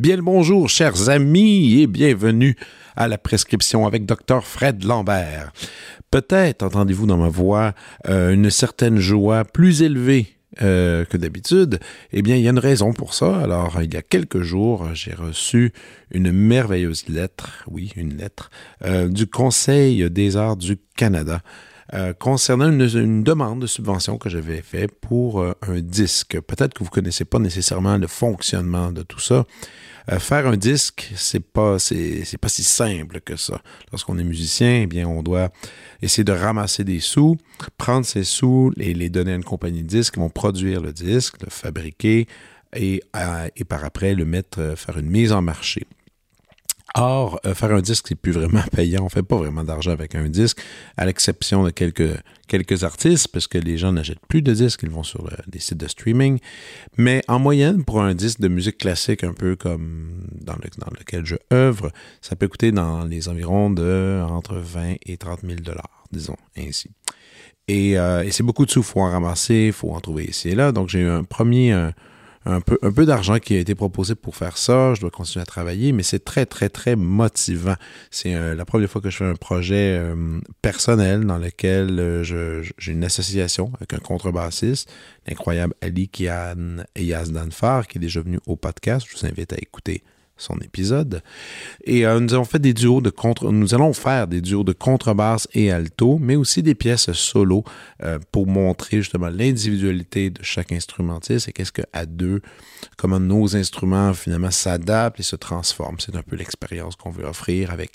Bien le bonjour, chers amis, et bienvenue à la prescription avec Dr. Fred Lambert. Peut-être entendez-vous dans ma voix euh, une certaine joie plus élevée euh, que d'habitude, eh bien, il y a une raison pour ça. Alors, il y a quelques jours, j'ai reçu une merveilleuse lettre, oui, une lettre, euh, du Conseil des arts du Canada. concernant une, demande de subvention que j'avais faite pour un disque. Peut-être que vous ne connaissez pas nécessairement le fonctionnement de tout ça. Euh, faire un disque, c'est pas c'est pas si simple que ça. Lorsqu'on est musicien, eh bien on doit essayer de ramasser des sous, prendre ces sous et les donner à une compagnie de disques qui vont produire le disque, le fabriquer et, euh, et par après le mettre euh, faire une mise en marché. Or, euh, faire un disque, c'est plus vraiment payant. On fait pas vraiment d'argent avec un disque, à l'exception de quelques, quelques artistes, parce que les gens n'achètent plus de disques, ils vont sur des sites de streaming. Mais en moyenne, pour un disque de musique classique, un peu comme dans, le, dans lequel je œuvre, ça peut coûter dans les environs de entre 20 et 30 000 dollars, disons ainsi. Et, euh, et c'est beaucoup de sous, il faut en ramasser, il faut en trouver ici et là. Donc, j'ai eu un premier un peu, un peu d'argent qui a été proposé pour faire ça. Je dois continuer à travailler, mais c'est très, très, très motivant. C'est euh, la première fois que je fais un projet euh, personnel dans lequel euh, j'ai une association avec un contrebassiste, l'incroyable Ali Kian Eyaz Danfar, qui est déjà venu au podcast. Je vous invite à écouter son épisode. Et euh, nous avons fait des duos de contre, nous allons faire des duos de contrebasse et alto, mais aussi des pièces solo euh, pour montrer justement l'individualité de chaque instrumentiste et qu'est-ce qu'à deux, comment nos instruments finalement s'adaptent et se transforment. C'est un peu l'expérience qu'on veut offrir avec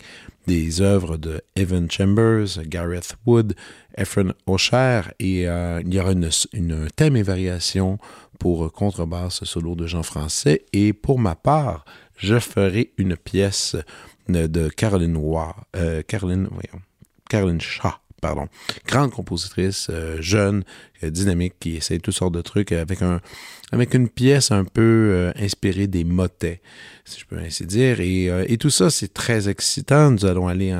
des œuvres de Evan Chambers, Gareth Wood, Ephraim O'Share et euh, il y aura une, une thème et variation pour contrebasse solo de Jean Français et pour ma part, je ferai une pièce de Caroline Roy, euh, Caroline, voyons, Caroline Shaw, pardon, grande compositrice, euh, jeune, euh, dynamique, qui essaie toutes sortes de trucs avec un, avec une pièce un peu inspirée des motets, si je peux ainsi dire. Et, et tout ça, c'est très excitant. Nous allons aller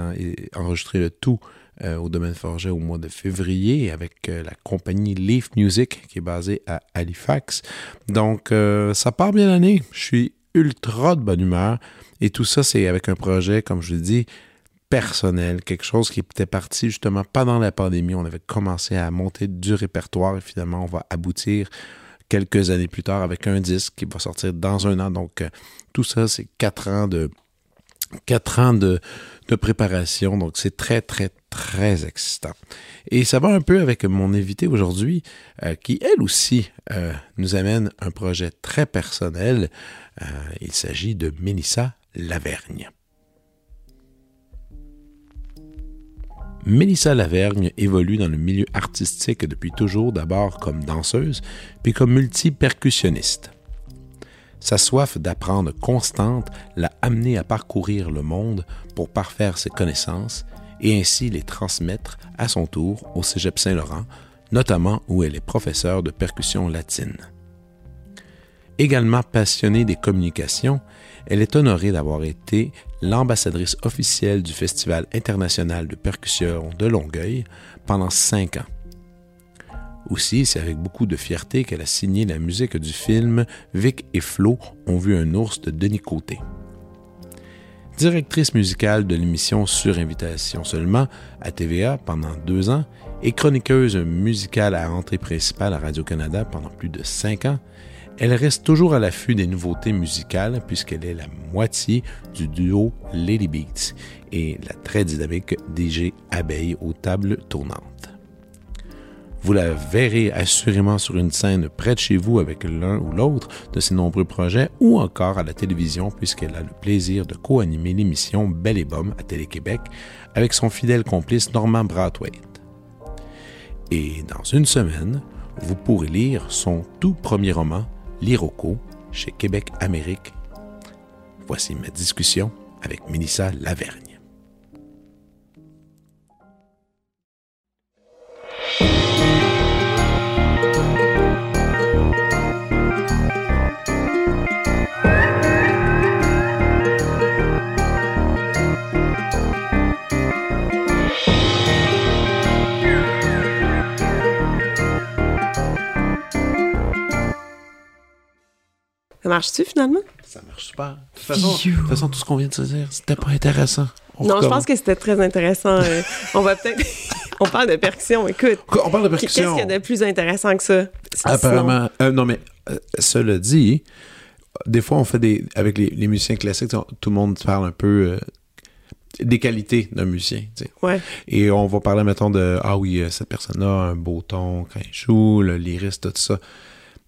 enregistrer le tout au domaine Forget au mois de février avec la compagnie Leaf Music qui est basée à Halifax. Donc, ça part bien l'année. Je suis ultra de bonne humeur. Et tout ça, c'est avec un projet, comme je l'ai dit, personnel, quelque chose qui était parti justement pendant la pandémie. On avait commencé à monter du répertoire et finalement, on va aboutir quelques années plus tard avec un disque qui va sortir dans un an. Donc, euh, tout ça, c'est quatre ans de quatre ans de, préparation. Donc, c'est très, très, très excitant. Et ça va un peu avec mon invité aujourd'hui, euh, qui, elle aussi, euh, nous amène un projet très personnel. Euh, il s'agit de Mélissa Lavergne. Mélissa Lavergne évolue dans le milieu artistique depuis toujours, d'abord comme danseuse, puis comme multi-percussionniste. Sa soif d'apprendre constante l'a amenée à parcourir le monde pour parfaire ses connaissances et ainsi les transmettre à son tour au Cégep Saint-Laurent, notamment où elle est professeure de percussion latine. Également passionnée des communications, elle est honorée d'avoir été l'ambassadrice officielle du Festival international de percussion de Longueuil pendant cinq ans. Aussi, c'est avec beaucoup de fierté qu'elle a signé la musique du film Vic et Flo ont vu un ours de Denis Côté. Directrice musicale de l'émission Sur invitation seulement à TVA pendant deux ans et chroniqueuse musicale à entrée principale à Radio-Canada pendant plus de cinq ans, elle reste toujours à l'affût des nouveautés musicales puisqu'elle est la moitié du duo Lady Beats et la très dynamique DJ Abeille aux tables tournantes. Vous la verrez assurément sur une scène près de chez vous avec l'un ou l'autre de ses nombreux projets ou encore à la télévision puisqu'elle a le plaisir de co-animer l'émission Belle et Bomme à Télé-Québec avec son fidèle complice Norman Brathwaite. Et dans une semaine, vous pourrez lire son tout premier roman, L'Iroco, chez Québec Amérique. Voici ma discussion avec Mélissa Lavergne. Ça marche-tu finalement? Ça marche super. De toute façon, de toute façon tout ce qu'on vient de se dire, c'était pas intéressant. On non, je pense que c'était très intéressant. Euh, on va peut-être. on parle de percussion, écoute. On parle de Qu'est-ce percussion. qu'il y a de plus intéressant que ça? Apparemment. euh, non, mais euh, cela dit, des fois, on fait des. Avec les, les musiciens classiques, on- tout le monde parle un peu euh, des qualités d'un musicien. tu sais. Sinon, Ouais. Et on va parler, mettons, de Ah oui, cette personne-là a un beau ton quand il joue, le lyriste, tout ça.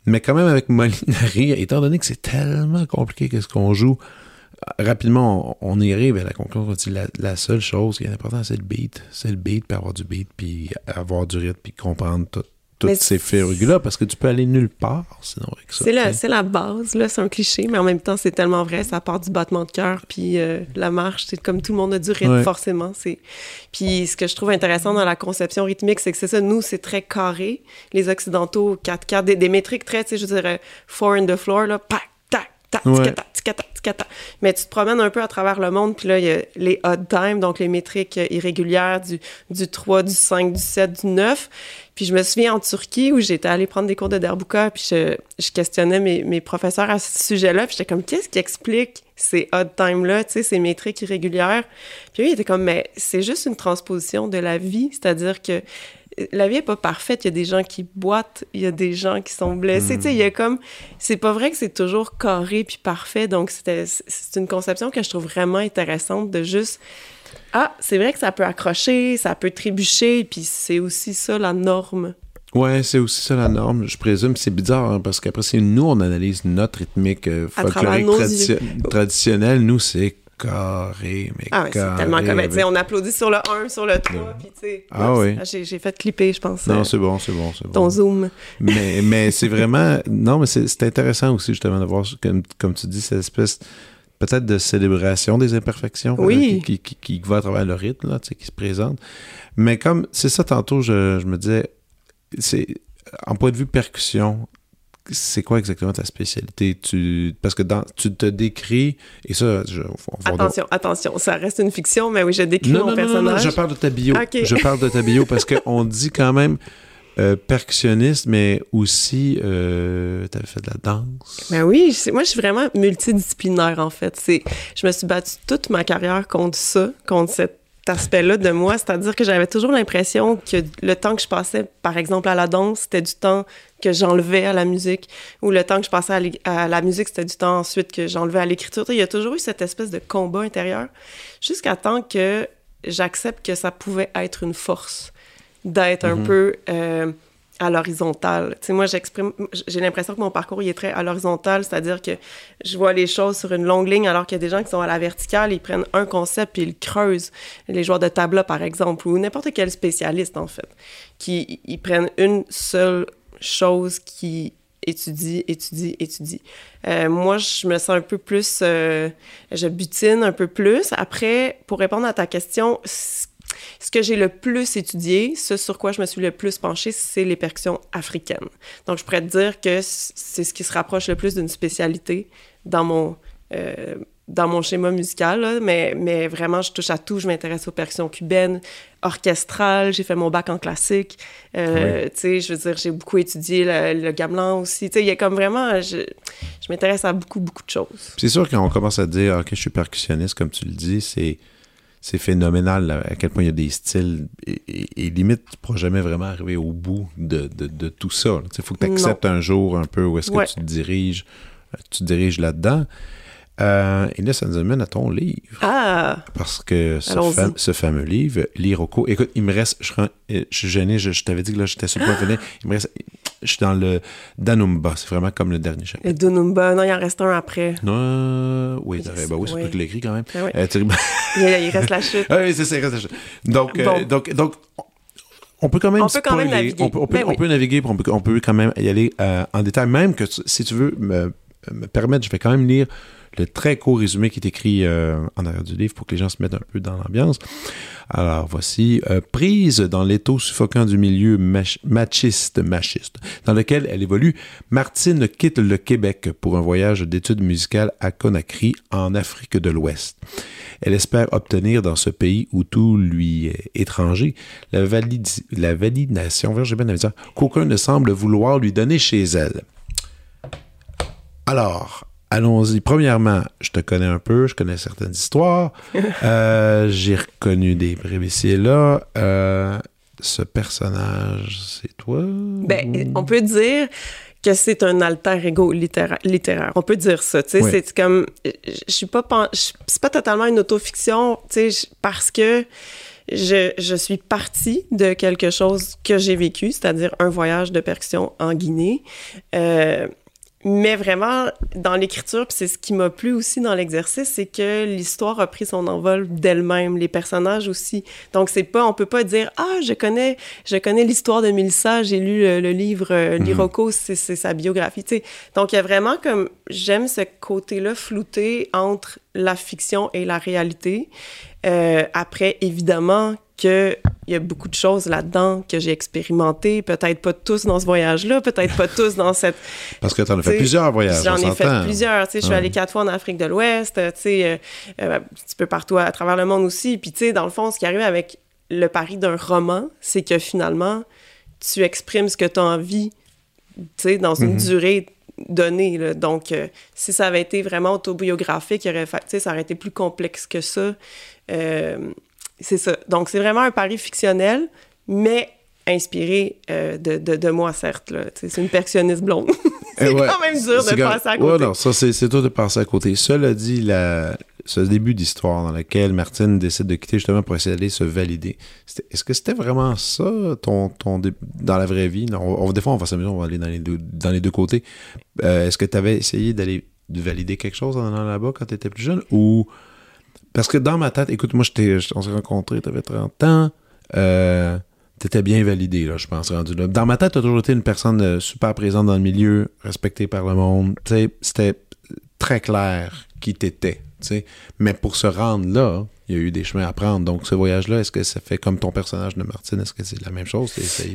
Mais quand même, avec Molinari, étant donné que c'est tellement compliqué qu'est-ce qu'on joue, rapidement, on, y arrive à la conclusion. on dit La, la seule chose qui est importante, c'est le beat. C'est le beat, puis avoir du beat, puis avoir du rythme, puis comprendre tout- toutes Mais ces férugues-là, parce que tu peux aller nulle part sinon avec ça. C'est la, base, là, c'est un cliché, mais en même temps, c'est tellement vrai, ça part du battement de cœur, puis euh, la marche, c'est comme tout le monde a du rythme, Ouais. forcément. C'est... Puis ce que je trouve intéressant dans la conception rythmique, c'est que c'est ça, nous, c'est très carré, les Occidentaux, 4-4, des, des métriques très, tu sais, je dirais, four in the floor, là, pac, Ouais. ticata, ticata. Mais tu te promènes un peu à travers le monde, puis là, il y a les odd time, donc les métriques irrégulières du, du 3, du 5, du 7, du 9. Puis je me souviens en Turquie où j'étais allée prendre des cours de derbuka, puis je, je questionnais mes, mes professeurs à ce sujet-là, puis j'étais comme, qu'est-ce qui explique ces odd time-là, tu sais, ces métriques irrégulières? Puis eux, ils étaient comme, mais c'est juste une transposition de la vie, c'est-à-dire que la vie est pas parfaite, il y a des gens qui boitent, il y a des gens qui sont blessés, tu sais, il y a comme, c'est pas vrai que c'est toujours carré puis parfait, donc c'est une conception que je trouve vraiment intéressante de juste, ah, c'est vrai que ça peut accrocher, ça peut trébucher, puis c'est aussi ça la norme. Ouais, c'est aussi ça la norme. Je présume c'est bizarre hein, parce qu'après, c'est nous, on analyse notre rythmique euh, folklorique traditio- yeux. traditionnelle. Nous, c'est carré, mais Ah ouais, c'est tellement comme, avec- on applaudit sur le 1, sur le 3, puis tu sais. Ah oui. J'ai, j'ai fait clipper, je pense, Non, euh, c'est bon, c'est bon, c'est ton bon. zoom. mais mais c'est vraiment... Non, mais c'est intéressant aussi, justement, de voir, comme, comme tu dis, cette espèce peut-être de célébration des imperfections Oui. euh, qui, qui, qui, qui va à travers le rythme, là, tu sais, qui se présente. Mais comme, c'est ça, tantôt, je, je me disais, c'est en point de vue percussion, c'est quoi exactement ta spécialité? Tu, parce que dans, tu te décris, et ça, je, on va Attention, attention, ça reste une fiction, mais oui, je décris non, mon non, non, non, non, personnage. je parle de ta bio. Je parle de ta bio parce qu'on dit quand même euh, percussionniste, mais aussi, euh, tu avais fait de la danse. Ben oui, je- moi, je suis vraiment multidisciplinaire, en fait. Je me suis battue toute ma carrière contre ça, contre cet aspect-là de moi. C'est-à-dire que j'avais toujours l'impression que le temps que je passais, par exemple, à la danse, c'était du temps que j'enlevais à la musique, ou le temps que je passais à, la musique, c'était du temps ensuite que j'enlevais à l'écriture. Il y a toujours eu cette espèce de combat intérieur, jusqu'à temps que j'accepte que ça pouvait être une force d'être un peu euh, à l'horizontale. Tu sais, moi, j'exprime, j'ai l'impression que mon parcours, il est très à l'horizontale, c'est-à-dire que je vois les choses sur une longue ligne, alors qu'il y a des gens qui sont à la verticale, ils prennent un concept puis ils creusent. Les joueurs de tabla, par exemple, ou n'importe quel spécialiste, en fait, qui ils prennent une seule chose qui étudie, étudie, étudie. Euh, moi, je me sens un peu plus... euh, je butine un peu plus. Après, pour répondre à ta question, c- ce que j'ai le plus étudié, ce sur quoi je me suis le plus penché, c'est les percussions africaines. Donc, je pourrais te dire que c'est ce qui se rapproche le plus d'une spécialité dans mon, euh, dans mon schéma musical, là. mais, mais vraiment, je touche à tout. Je m'intéresse aux percussions cubaines, orchestrales, j'ai fait mon bac en classique. Euh, Tu sais, je veux dire, j'ai beaucoup étudié le, le gamelan aussi. Tu sais, il y a comme vraiment, je, je m'intéresse à beaucoup, beaucoup de choses. C'est sûr qu'on commence à dire, OK, je suis percussionniste, comme tu le dis, c'est. C'est phénoménal à quel point il y a des styles et, et- et limite, tu ne pourras jamais vraiment arriver au bout de, de- de tout ça. Il faut que tu acceptes un jour un peu où est-ce Ouais. que tu te diriges, euh, tu te diriges là-dedans. Euh, et là, ça nous amène à ton livre. Ah! Parce que ce, Allons-y. fam- ce fameux livre, L'Iroko, écoute, il me reste, je, euh, je suis gêné, je, je t'avais dit que là, j'étais sur le point de finir. Il me reste, je suis dans le Danumba, c'est vraiment comme le dernier chapitre. Le Dunumba, non, il en reste un après. Non, oui, ben oui, c'est Oui. toi qui l'as écrit quand même. Ah oui. Euh, tu- Il, il reste la chute. ah oui, c'est ça, il reste la chose. Donc, euh, donc, donc, on peut quand même On peut quand même naviguer. On peut, on peut, Ben on oui. peut naviguer, on peut, on peut quand même y aller en détail. Même que si tu veux me, me permettre, je vais quand même lire le très court résumé qui est écrit euh, en arrière du livre pour que les gens se mettent un peu dans l'ambiance. Alors voici, euh, prise dans l'étau suffocant du milieu mach- machiste, machiste, dans lequel elle évolue, Martine quitte le Québec pour un voyage d'études musicales à Conakry, en Afrique de l'Ouest. Elle espère obtenir dans ce pays où tout lui est étranger la, validi- la validation, qu'aucun ne semble vouloir lui donner chez elle. Alors, allons-y. Premièrement, je te connais un peu, je connais certaines histoires. Euh, j'ai reconnu des prévisiers là. Euh, ce personnage, c'est toi? Ben, on peut dire que c'est un alter ego littéraire, On peut dire ça, tu sais, c'est comme je suis pas c'est pas totalement une autofiction, tu sais, parce que je, je, suis partie de quelque chose que j'ai vécu, c'est-à-dire un voyage de percussion en Guinée. Euh, mais vraiment, dans l'écriture, c'est ce qui m'a plu aussi dans l'exercice, c'est que l'histoire a pris son envol d'elle-même, les personnages aussi. Donc c'est pas, on peut pas dire ah je connais, je connais l'histoire de Melissa, j'ai lu le, livre euh, mhm. L'Iroko, c'est sa biographie. Tu sais. Donc il y a vraiment comme j'aime ce côté-là flouté entre la fiction et la réalité. Euh, après, évidemment, qu'il y a beaucoup de choses là-dedans que j'ai expérimentées, peut-être pas tous dans ce voyage-là, peut-être pas tous dans cette... Parce que tu en as fait plusieurs voyages, J'en ai fait plusieurs, tu sais, je suis allée quatre fois en Afrique de l'Ouest, tu sais, euh, euh, un petit peu partout à, travers le monde aussi, puis tu sais, dans le fond, ce qui arrive avec le pari d'un roman, c'est que finalement, tu exprimes ce que tu as envie, tu sais, dans une mhm. durée donnée, là. Donc, euh, si ça avait été vraiment autobiographique, il aurait fait, ça aurait été plus complexe que ça. Euh, c'est ça. Donc, c'est vraiment un pari fictionnel, mais inspiré euh, de, de, de, moi, certes. C'est une percussionniste blonde. c'est quand même dur de passer à côté. Ouais, non, ça, c'est dur de passer à côté. Cela dit, la, ce début d'histoire dans lequel Martine décide de quitter justement pour essayer d'aller se valider, est-ce que c'était vraiment ça, ton, ton dans la vraie vie? On, des fois, on va s'amuser, on va aller dans les deux, dans les deux côtés. Euh, est-ce que tu avais essayé d'aller de valider quelque chose en allant là-bas quand tu étais plus jeune ou parce que dans ma tête, écoute, moi, on s'est rencontrés, t'avais 30 ans, euh, t'étais bien validé, là, je pense, rendu là. Dans ma tête, t'as toujours été une personne euh, super présente dans le milieu, respectée par le monde. C'était très clair qui t'étais, Mais pour se rendre là, il y a eu des chemins à prendre. Donc, ce voyage-là, est-ce que ça fait comme ton personnage de Martine? Est-ce que c'est la même chose?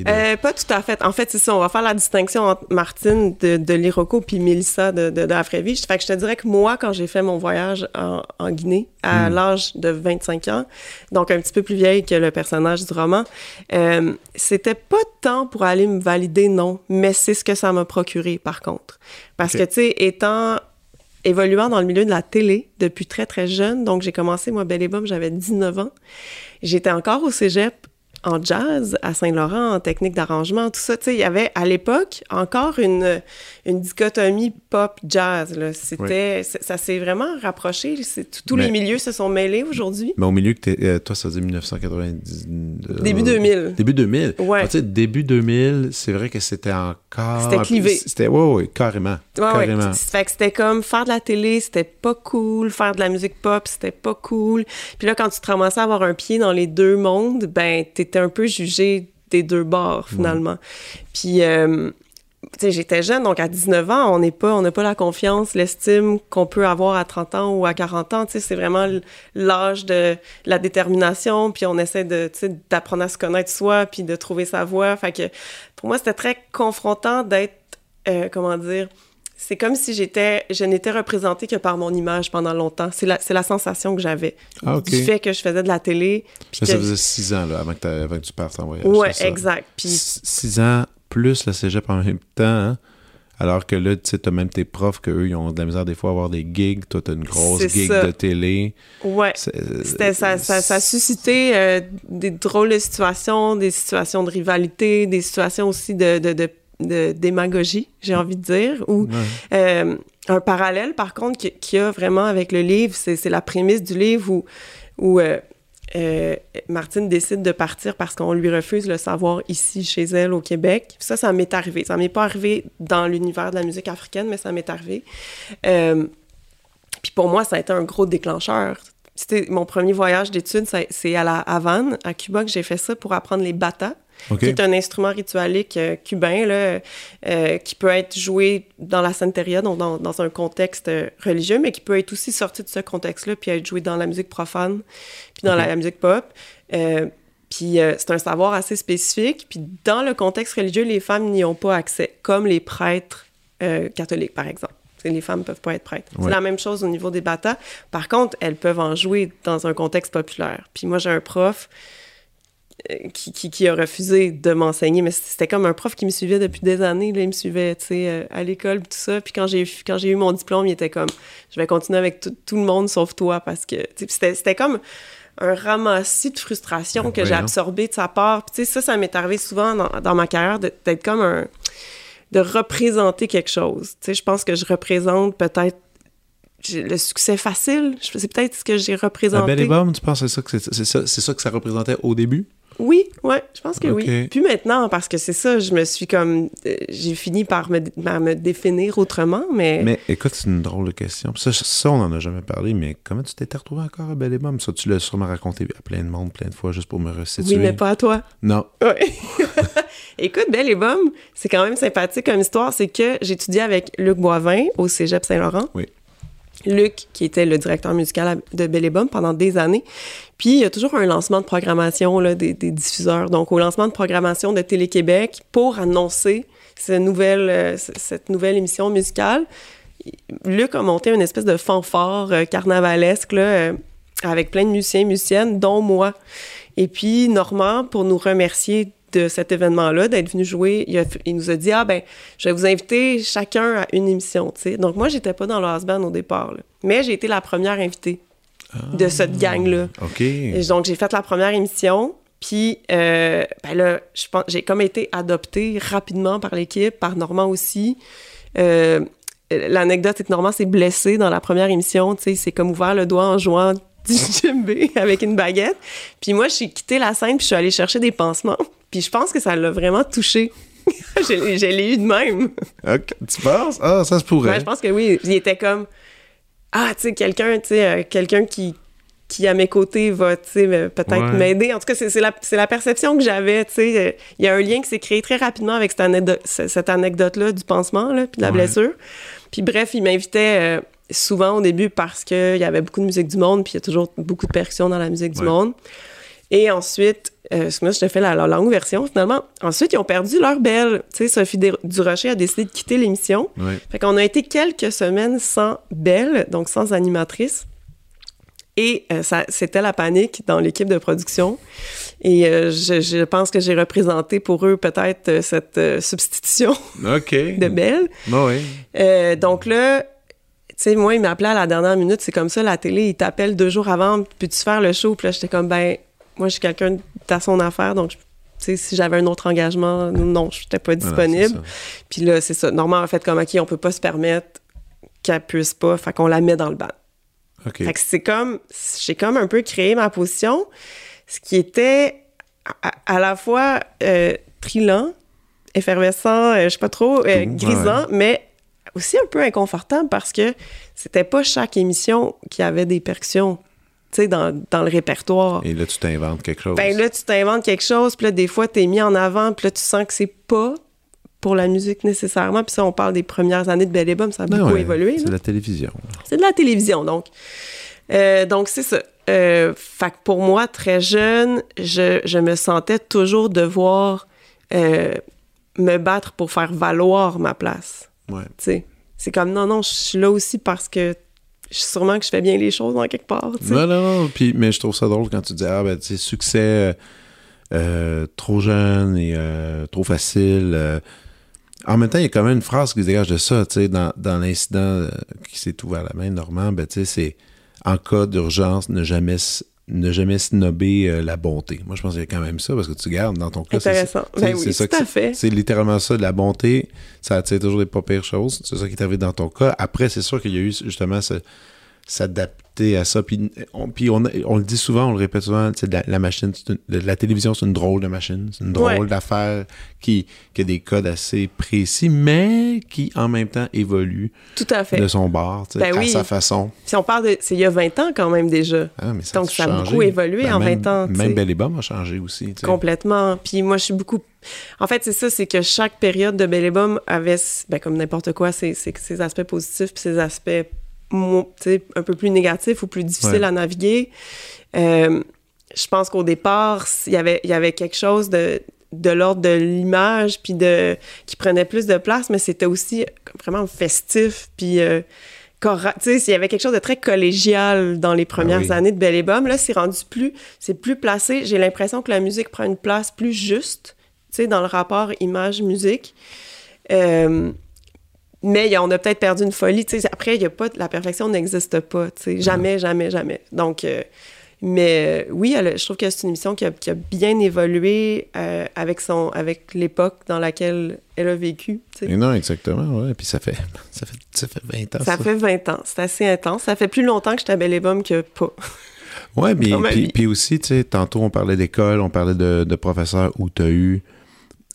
Euh, pas tout à fait. En fait, c'est ça. On va faire la distinction entre Martine de, de l'Iroko puis Mélissa de, de, de, la Fait que je te dirais que moi, quand j'ai fait mon voyage en, en Guinée, à hmm. l'âge de 25 ans, donc un petit peu plus vieille que le personnage du roman, euh, c'était pas tant pour aller me valider, non, mais c'est ce que ça m'a procuré, par contre. Parce que, tu sais, étant évoluant dans le milieu de la télé depuis très, très jeune. Donc, j'ai commencé, moi, Belle et j'avais 19 ans. J'étais encore au cégep en jazz à Saint-Laurent, en technique d'arrangement, tout ça. Tu sais, il y avait à l'époque encore une, une dichotomie pop-jazz. C'était, Ça s'est vraiment rapproché. Tous les milieux se sont mêlés aujourd'hui. Mais au milieu que euh, toi, ça faisait 1990. début 2000. Début 2000. Ouais. tu sais, début 2000, c'est vrai que c'était encore. C'était clivé. C'était, ouais, ouais, carrément. Ouais, carrément. Fait que c'était comme faire de la télé, c'était pas cool. Faire de la musique pop, c'était pas cool. Puis là, quand tu te ramassais à avoir un pied dans les deux mondes, ben, t'étais un peu jugé des deux bords, finalement. Puis, euh, tu sais, j'étais jeune, donc à 19 ans, on n'est pas, on n'a pas la confiance, l'estime qu'on peut avoir à 30 ans ou à 40 ans. Tu sais, c'est vraiment l'âge de la détermination, puis on essaie de, tu sais, d'apprendre à se connaître soi, puis de trouver sa voie. Fait que pour moi, c'était très confrontant d'être, euh, comment dire, c'est comme si j'étais, je n'étais représentée que par mon image pendant longtemps. C'est la, c'est la sensation que j'avais. Ah, Du fait que je faisais de la télé. ça faisait six ans, là, avant que, avant que tu partes en voyage. Ouais, exact. Puis... Six ans plus le cégep en même temps, hein? Alors que là, tu sais, t'as même tes profs qu'eux, ils ont de la misère des fois à avoir des gigs. Toi, t'as une grosse gig de télé. Ouais. C'était, ça, ça, ça, a suscité euh, des drôles de situations, des situations de rivalité, des situations aussi de, de, de de démagogie, j'ai envie de dire, ou euh, un parallèle, par contre, qu'il y a vraiment avec le livre, c'est la prémisse du livre où, où euh, euh, Martine décide de partir parce qu'on lui refuse le savoir ici, chez elle, au Québec. Ça, ça m'est arrivé. Ça m'est pas arrivé dans l'univers de la musique africaine, mais ça m'est arrivé. Puis pour moi, ça a été un gros déclencheur. C'était mon premier voyage d'études, c'est à la Havane, à Cuba, que j'ai fait ça pour apprendre les batas qui est un instrument ritualique euh, cubain là, euh, qui peut être joué dans la santeria, donc dans, dans, un contexte euh, religieux, mais qui peut être aussi sorti de ce contexte-là, puis être joué dans la musique profane, puis dans la, musique pop. puis c'est un savoir assez spécifique. Puis dans le contexte religieux, les femmes n'y ont pas accès, comme les prêtres catholiques, par exemple. Les femmes ne peuvent pas être prêtres. C'est la même chose au niveau des batas. Par contre, elles peuvent en jouer dans un contexte populaire. Puis moi, j'ai un prof qui, qui, a refusé de m'enseigner, mais c'était comme un prof qui me suivait depuis des années. Là, il me suivait, tu sais, euh, à l'école, tout ça. Puis quand j'ai quand j'ai eu mon diplôme, il était comme, je vais continuer avec tout le monde sauf toi, parce que c'était comme un ramassis de frustration ben que j'ai absorbé de sa part. Puis tu sais, ça, ça m'est arrivé souvent dans, dans ma carrière d'être comme un, de représenter quelque chose. Tu sais, je pense que je représente peut-être le succès facile. C'est peut-être ce que j'ai représenté. À Belle tu penses que c'est ça, c'est ça, que ça représentait au début? Oui, ouais, je pense que oui. Puis maintenant, parce que c'est ça, je me suis comme. Euh, j'ai fini par me, me, définir autrement, mais. Mais écoute, c'est une drôle de question. Ça, ça on n'en a jamais parlé, mais comment tu t'étais retrouvé encore à Belle Ça, tu l'as sûrement raconté à plein de monde, plein de fois, juste pour me resituer. Oui, mais pas à toi. Non. Oui. écoute, Belle et c'est quand même sympathique comme histoire. C'est que j'étudiais avec Luc Boivin au cégep Saint-Laurent. Oui. Luc, qui était le directeur musical de Belle pendant des années. Puis, il y a toujours un lancement de programmation des, diffuseurs. Donc, au lancement de programmation de Télé-Québec, pour annoncer cette nouvelle, euh, cette nouvelle émission musicale, Luc a monté une espèce de fanfare euh, carnavalesque euh, avec plein de musiciens et musiciennes, dont moi. Et puis, Normand, pour nous remercier de cet événement-là, d'être venu jouer, il, nous a dit Ah, ben, je vais vous inviter chacun à une émission. sais. Donc, moi, j'étais pas dans le au départ, mais j'ai été la première invitée de cette ah, gang-là. OK. donc, j'ai fait la première émission. Puis, euh, ben là, je pense, j'ai comme été adoptée rapidement par l'équipe, par Normand aussi. Euh, l'anecdote, c'est que Normand s'est blessé dans la première émission. Tu sais, c'est comme ouvert le doigt en jouant du djembé avec une baguette. Puis moi, j'ai quitté la scène, puis je suis allée chercher des pansements. Puis je pense que ça l'a vraiment touché. je, l'ai eu de même. tu penses? Ah, ça se pourrait. je pense que oui. Il était comme Ah, tu sais, quelqu'un, tu sais, euh, quelqu'un qui, qui à mes côtés va, tu sais, peut-être m'aider. En tout cas, c'est la, la, perception que j'avais, tu sais. Euh, il y a un lien qui s'est créé très rapidement avec cette, anecdote-là du pansement, là, puis de la blessure. Puis bref, il m'invitait euh, souvent au début parce qu'il y avait beaucoup de musique du monde, puis il y a toujours beaucoup de percussions dans la musique du monde. Et ensuite, euh, moi, je te fais la, longue version, finalement. Ensuite, ils ont perdu leur belle. Tu sais, Sophie Durocher a décidé de quitter l'émission. Fait qu'on a été quelques semaines sans belle, donc sans animatrice. Et euh, ça, c'était la panique dans l'équipe de production. Et euh, je, pense que j'ai représenté pour eux peut-être cette substitution de Belle. Bah oui. donc là, tu sais, moi, il m'appelait à la dernière minute. C'est comme ça, la télé, il t'appelle deux jours avant, puis tu faire le show. Puis là, j'étais comme, ben, moi, je suis quelqu'un à son affaire, donc si j'avais un autre engagement, non, je n'étais pas disponible. Puis là, c'est ça. Normalement, en fait, comme, OK, on peut pas se permettre qu'elle puisse pas, fait qu'on la met dans le ban. Fait que c'est comme, j'ai comme un peu créé ma position, ce qui était à, la fois euh, trilant, effervescent, euh, je sais pas trop, euh, grisant, mais aussi un peu inconfortable parce que c'était pas chaque émission qui avait des percussions sais, dans, dans, le répertoire. Et là, tu t'inventes quelque chose. Ben là, tu t'inventes quelque chose, puis là, des fois, t'es mis en avant, puis là, tu sens que c'est pas pour la musique nécessairement. Puis ça, on parle des premières années de Belle et ça a ben beaucoup évolué. C'est de la télévision. C'est de la télévision, donc. Euh, donc, c'est ça. Euh, fait que pour moi, très jeune, je, je me sentais toujours devoir euh, me battre pour faire valoir ma place. Ouais. Tu sais, c'est comme, non, non, je suis là aussi parce que sûrement que je fais bien les choses dans quelque part. Non, non, non. Puis, mais je trouve ça drôle quand tu dis, ah, ben, tu sais, succès euh, euh, trop jeune et euh, trop facile. En même temps, il y a quand même une phrase qui se dégage de ça, tu sais, dans, dans l'incident qui s'est ouvert la main, Normand, ben, tu sais, c'est en cas d'urgence, ne jamais ne jamais snobber la bonté. Moi, je pense qu'il y a quand même ça, parce que tu gardes dans ton cas. Intéressant. Ben oui, tout à fait. C'est littéralement ça, de la bonté, ça attire toujours des pas pires choses. C'est ça qui est arrivé dans ton cas. Après, c'est sûr qu'il y a eu justement ce, s'adapter à ça. Puis on, puis on, on, le dit souvent, on le répète souvent, la, la machine, la télévision, c'est une drôle de machine. C'est une drôle d'affaire qui, qui a des codes assez précis, mais qui en même temps évolue Tout à fait. de son bord, ben à sa façon. Si on parle de. C'est il y a 20 ans quand même déjà. Ah, mais ça Donc ça a beaucoup évolué ben, en 20 ans. Même Belle et a changé aussi. Complètement. Puis moi, je suis beaucoup. En fait, c'est ça, c'est que chaque période de Belle avait, ben, comme n'importe quoi, ses, ses, aspects positifs puis ses aspects un peu plus négatif ou plus difficile à naviguer. Euh, je pense qu'au départ, il y avait, y avait quelque chose de, de l'ordre de l'image, puis de qui prenait plus de place, mais c'était aussi vraiment festif, puis euh, sais, il y avait quelque chose de très collégial dans les premières Ah oui. années de Belle et Bomme. Là, c'est rendu plus, c'est plus placé. J'ai l'impression que la musique prend une place plus juste, tu sais, dans le rapport image-musique. Euh, mais on a peut-être perdu une folie. tu sais. Après, y a pas, la perfection n'existe pas. tu sais. Jamais, jamais, jamais. Donc, euh, mais euh, oui, elle- je trouve que c'est une émission qui a, qui a bien évolué euh, avec, son, avec l'époque dans laquelle elle a vécu. Et non, exactement, ouais. Puis ça fait, ça fait, ça fait 20 ans, ça. Ça fait 20 ans. C'est assez intense. Ça fait plus longtemps que j'étais à Belle et Bomme que pas. Ouais, puis, puis aussi, tu sais, tantôt on parlait d'école, on parlait de, de professeurs où tu as eu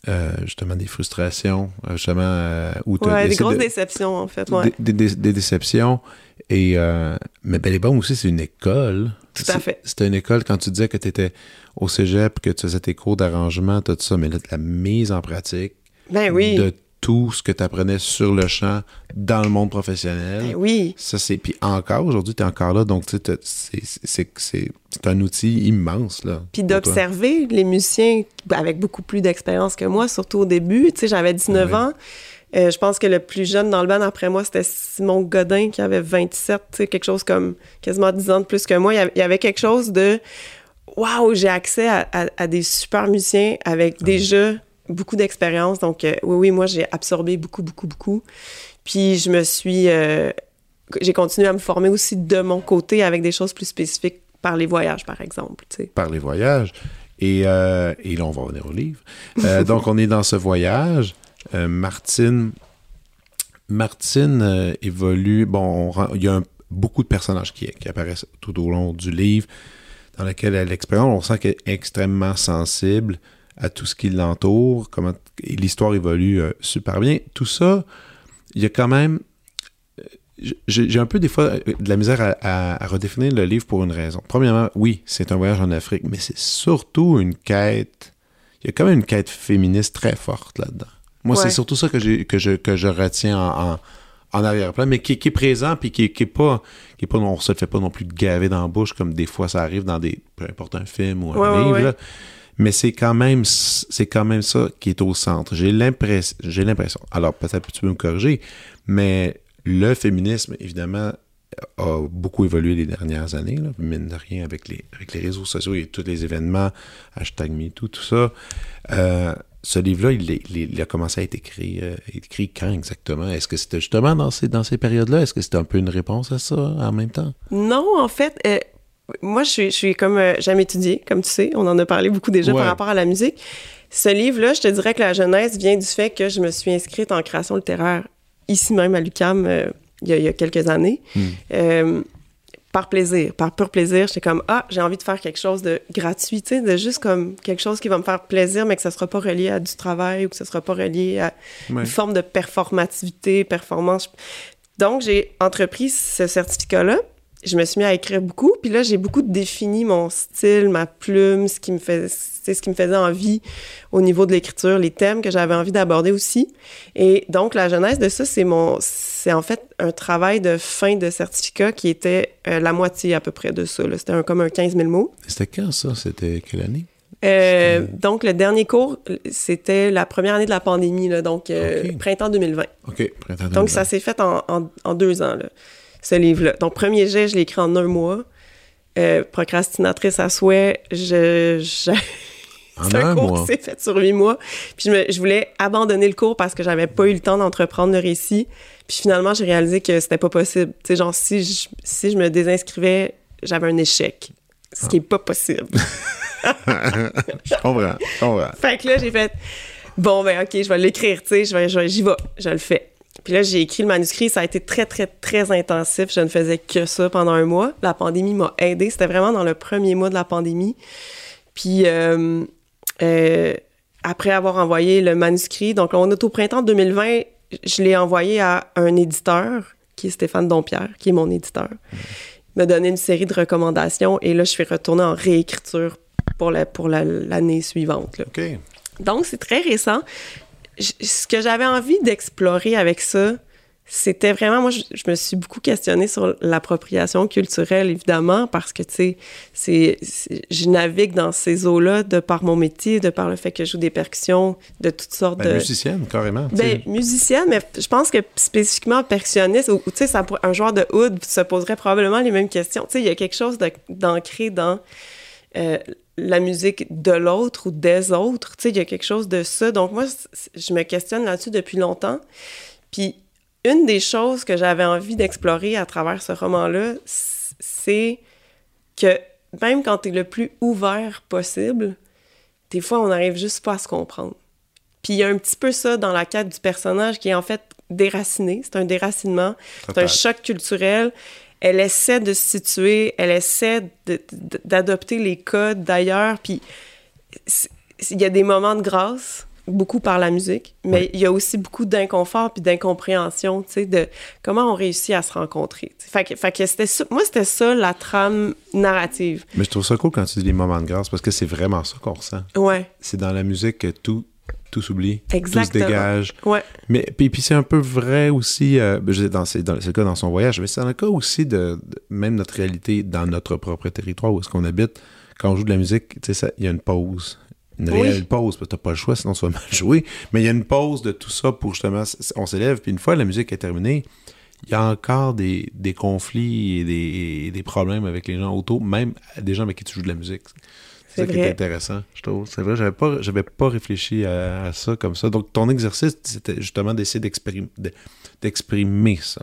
euh, justement des frustrations, euh, justement, euh, où tu as Ouais, des grosses déceptions, en fait. Ouais. des, des- des déceptions. Et, euh, mais Belle et aussi, c'est une école. Tout à fait. C'était une école quand tu disais que tu étais au cégep, que tu faisais tes cours d'arrangement, tout ça, mais là, la mise en pratique Ben oui. de tout ce que tu apprenais sur le champ dans le monde professionnel. Ben oui. Ça, c'est. Puis encore, aujourd'hui, tu es encore là, donc tu sais, c'est- un outil immense, là. Puis d'observer les musiciens avec beaucoup plus d'expérience que moi, surtout au début. Tu sais, j'avais 19 Ouais. ans. Euh, je pense que le plus jeune dans le band après moi, c'était Simon Godin qui avait 27, tu sais, quelque chose comme quasiment 10 ans de plus que moi. Il y avait, il y avait quelque chose de waouh, j'ai accès à, à- à des super musiciens avec déjà beaucoup d'expérience. Donc, euh, oui, oui, moi, j'ai absorbé beaucoup, beaucoup, beaucoup. Puis, je me suis. euh, j'ai continué à me former aussi de mon côté avec des choses plus spécifiques par les voyages, par exemple. tu par les voyages. Et, euh, et là, on va revenir au livre. Donc, on est dans ce voyage. Martine, Martine évolue. Bon, il y a beaucoup de personnages qui, qui apparaissent tout au long du livre, dans lequel elle expérimente. On sent qu'elle est extrêmement sensible à tout ce qui l'entoure. Comment l'histoire évolue euh, super bien. Tout ça, il y a quand même. euh, J'ai un peu des fois euh, de la misère à, à- à redéfinir le livre pour une raison. Premièrement, oui, c'est un voyage en Afrique, mais c'est surtout une quête. Il y a quand même une quête féministe très forte là-dedans. Moi, Ouais. c'est surtout ça que, que, je, que je retiens en, en, en arrière-plan, mais qui, qui est présent, puis qui, qui est pas, qui est pas, on se le fait pas non plus de gaver dans la bouche comme des fois ça arrive dans des, peu importe un film ou un Ouais, livre. ouais. Mais c'est quand même, c'est quand même ça qui est au centre. J'ai l'impression, j'ai l'impression. Alors peut-être que tu peux me corriger, mais le féminisme, évidemment, a beaucoup évolué les dernières années, là, mine de rien, avec les, avec les réseaux sociaux et tous les événements, hashtag MeToo, tout ça. Euh, ce livre-là, il, a commencé à être écrit, euh, écrit quand exactement? Est-ce que c'était justement dans ces, dans ces périodes-là? Est-ce que c'était un peu une réponse à ça en même temps? Non, en fait, euh, moi, je suis, je suis comme. euh, J'aime étudier, comme tu sais. On en a parlé beaucoup déjà Ouais. par rapport à la musique. Ce livre-là, je te dirais que la jeunesse vient du fait que je me suis inscrite en création littéraire ici même à l'UCAM euh, il, y a, il y a quelques années. Hmm. Euh, par plaisir, par pur plaisir, j'étais comme ah, j'ai envie de faire quelque chose de gratuit, tu sais, de juste comme quelque chose qui va me faire plaisir, mais que ça sera pas relié à du travail ou que ça sera pas relié à Ouais. une forme de performativité, performance. Donc, j'ai entrepris ce certificat-là. Je me suis mis à écrire beaucoup, puis là, j'ai beaucoup défini mon style, ma plume, ce qui me fait, ce qui me faisait envie au niveau de l'écriture, les thèmes que j'avais envie d'aborder aussi. Et donc, la genèse de ça, c'est mon, c'est en fait un travail de fin de certificat qui était euh, la moitié à peu près de ça. C'était un, comme un 15 000 mots. C'était quand ça? C'était quelle année? Euh, donc, le dernier cours, c'était la première année de la pandémie, là, donc euh, printemps 2020. OK, printemps Donc, 2020. ça s'est fait en, en- en deux ans, là, ce livre-là. Donc, premier jet, je l'ai écrit en un mois. Euh, procrastinatrice à souhait, je, c'est un un cours mois. qui s'est fait sur huit mois. Puis je, me- je voulais abandonner le cours parce que j'avais pas eu le temps d'entreprendre le récit. Puis finalement, j'ai réalisé que c'était pas possible. Tu sais, genre, si je, si je me désinscrivais, j'avais un échec. Ce qui est pas possible. Je comprends, je comprends. Fait que là, j'ai fait bon, ben, OK, je vais l'écrire, tu sais, je vais- vais- j'y vais, je le fais. Puis là, j'ai écrit le manuscrit, ça a été très, très, très intensif. Je ne faisais que ça pendant un mois. La pandémie m'a aidé. C'était vraiment dans le premier mois de la pandémie. Puis euh, euh, après avoir envoyé le manuscrit, donc on est au printemps 2020, je l'ai envoyé à un éditeur qui est Stéphane Dompierre, qui est mon éditeur. Il m'a donné une série de recommandations et là, je suis retournée en réécriture pour la- pour la- l'année suivante. là. OK. Donc, c'est très récent. Ce que j'avais envie d'explorer avec ça, c'était vraiment, moi, je, me suis beaucoup questionnée sur l'appropriation culturelle, évidemment, parce que, tu sais, c'est, je navigue dans ces eaux-là de par mon métier, de par le fait que je joue des percussions de toutes sortes ben, de... Musicienne, carrément. Ben, musicienne, mais je pense que spécifiquement percussionniste, ou, tu sais, un joueur de oud se poserait probablement les mêmes questions. Tu sais, il y a quelque chose d'ancré dans... Euh, la musique de l'autre ou des autres. Tu sais, il y a quelque chose de ça. Donc, moi, je me questionne là-dessus depuis longtemps. Puis, une des choses que j'avais envie d'explorer à travers ce roman-là, c'est que même quand tu es le plus ouvert possible, des fois, on n'arrive juste pas à se comprendre. Puis il y a un petit peu ça dans la quête du personnage qui est en fait déraciné. C'est un déracinement, c'est un choc culturel. Elle essaie de se situer, elle essaie d'adopter les codes d'ailleurs. Puis il y a des moments de grâce, beaucoup par la musique, mais il y a aussi beaucoup d'inconfort puis d'incompréhension, tu sais, de comment on réussit à se rencontrer. Fait que, fait que c'était moi, c'était ça la trame narrative. Mais je trouve ça cool quand tu dis les moments de grâce parce que c'est vraiment ça qu'on ressent. Ouais. C'est dans la musique que tout tout s'oublie, tout se dégage. Ouais. Mais puis, puis c'est un peu vrai aussi, euh, dans, c'est, le cas dans son voyage, mais c'est le cas aussi de, même notre réalité dans notre propre territoire où est-ce qu'on habite. Quand on joue de la musique, tu sais, il y a une pause une réelle pause, parce que t'as pas le choix, sinon tu vas mal jouer. Mais il y a une pause de tout ça pour justement, on s'élève, puis une fois la musique est terminée, il y a encore des, des conflits et des, des, problèmes avec les gens autour, même des gens avec qui tu joues de la musique. C'est ça qui est intéressant, je trouve. C'est vrai, j'avais pas, j'avais pas réfléchi à, ça comme ça. Donc, ton exercice, c'était justement d'essayer d'exprimer ça.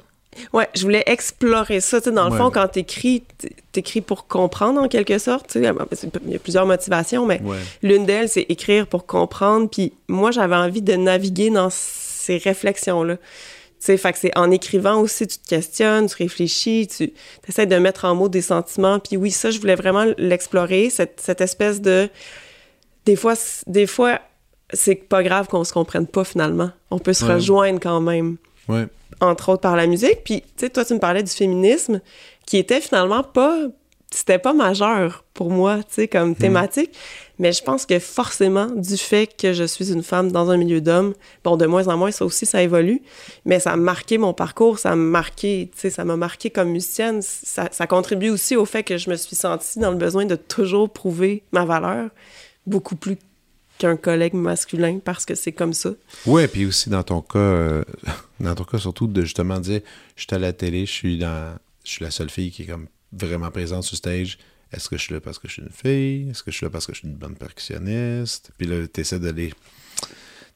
Ouais, je voulais explorer ça. Tu sais, dans le fond, quand tu écris, tu écris pour comprendre en quelque sorte. Tu sais, il y a plusieurs motivations, mais l'une d'elles, c'est écrire pour comprendre. Puis moi, j'avais envie de naviguer dans ces réflexions-là. Sais, fait que c'est en écrivant aussi, tu te questionnes, tu réfléchis, tu essaies de mettre en mots des sentiments. Puis oui, ça, je voulais vraiment l'explorer, cette, cette espèce de... Des fois, des fois c'est pas grave qu'on se comprenne pas finalement. On peut se rejoindre quand même. Ouais entre autres par la musique. Puis, tu sais, toi, tu me parlais du féminisme, qui était finalement pas... C'était pas majeur pour moi, tu sais, comme hmm. thématique. Mais je pense que forcément, du fait que je suis une femme dans un milieu d'hommes, bon, de moins en moins, ça aussi, ça évolue, mais ça a marqué mon parcours, ça m'a marqué, tu sais, ça m'a marqué comme musicienne. Ça, ça contribue aussi au fait que je me suis sentie dans le besoin de toujours prouver ma valeur, beaucoup plus qu'un collègue masculin parce que c'est comme ça. Oui, puis aussi dans ton cas, euh, dans ton cas surtout de justement dire je suis à la télé, je suis dans je suis la seule fille qui est comme vraiment présente sur stage. Est-ce que je suis là parce que je suis une fille? Est-ce que je suis là parce que je suis une bonne percussionniste? Puis là, tu essaies d'aller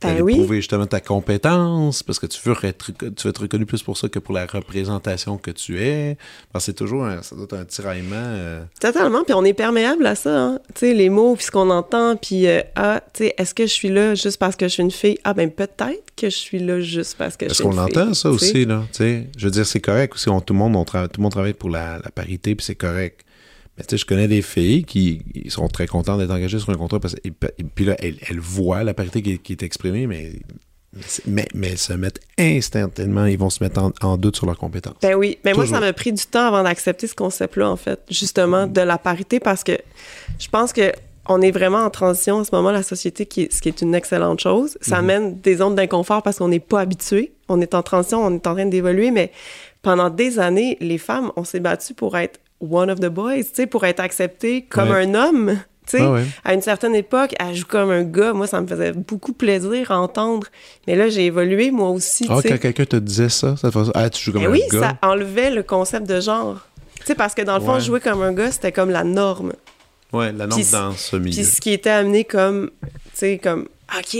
ben oui. prouver justement ta compétence, parce que tu veux, être, tu veux être reconnu plus pour ça que pour la représentation que tu es. Parce que c'est toujours un, ça doit être un tiraillement. Euh. Totalement, puis on est perméable à ça, hein. Tu sais, les mots, puis ce qu'on entend, puis euh, ah, tu sais, est-ce que je suis là juste parce que je suis une fille? Ah, ben peut-être que je suis là juste parce que je suis une fille. Est-ce qu'on entend ça aussi, là? Tu sais, je veux dire, c'est correct aussi. tout, le monde, on tout le monde travaille pour la, la parité, puis c'est correct je connais des filles qui sont très contentes d'être engagées sur un contrat parce et, puis là, elles, voient la parité qui, est exprimée, mais mais, mais, elles se mettent instantanément, ils vont se mettre en, doute sur leurs compétences. Ben oui, mais moi, ça m'a pris du temps avant d'accepter ce concept-là, en fait, justement, de la parité, parce que je pense que on est vraiment en transition en ce moment, la société, qui ce qui est une excellente chose. Ça amène des ondes d'inconfort parce qu'on n'est pas habitué. On est en transition, on est en train d'évoluer, mais pendant des années, les femmes, on s'est battu pour être one of the boys, tu sais, pour être accepté comme un homme. Tu sais, à une certaine époque, elle joue comme un gars. Moi, ça me faisait beaucoup plaisir à entendre. Mais là, j'ai évolué, moi aussi. Ah, quand quelqu'un te disait ça, ça faisait, ah, tu joues comme un oui, gars. Oui, ça enlevait le concept de genre. Tu sais, parce que dans le fond, jouer comme un gars, c'était comme la norme. Ouais, la norme dans ce milieu. Puis ce qui était amené comme, tu sais, comme, OK,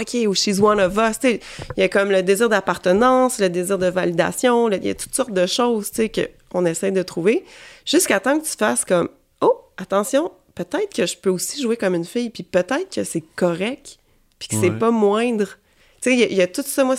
OK, ou she's one of us. Il y a comme le désir d'appartenance, le désir de validation, il y a toutes sortes de choses, tu sais, qu'on essaie de trouver. Jusqu'à temps que tu fasses comme Oh, attention, peut-être que je peux aussi jouer comme une fille, puis peut-être que c'est correct, puis que c'est pas moindre. Tu sais, il y, a tout ça. Moi,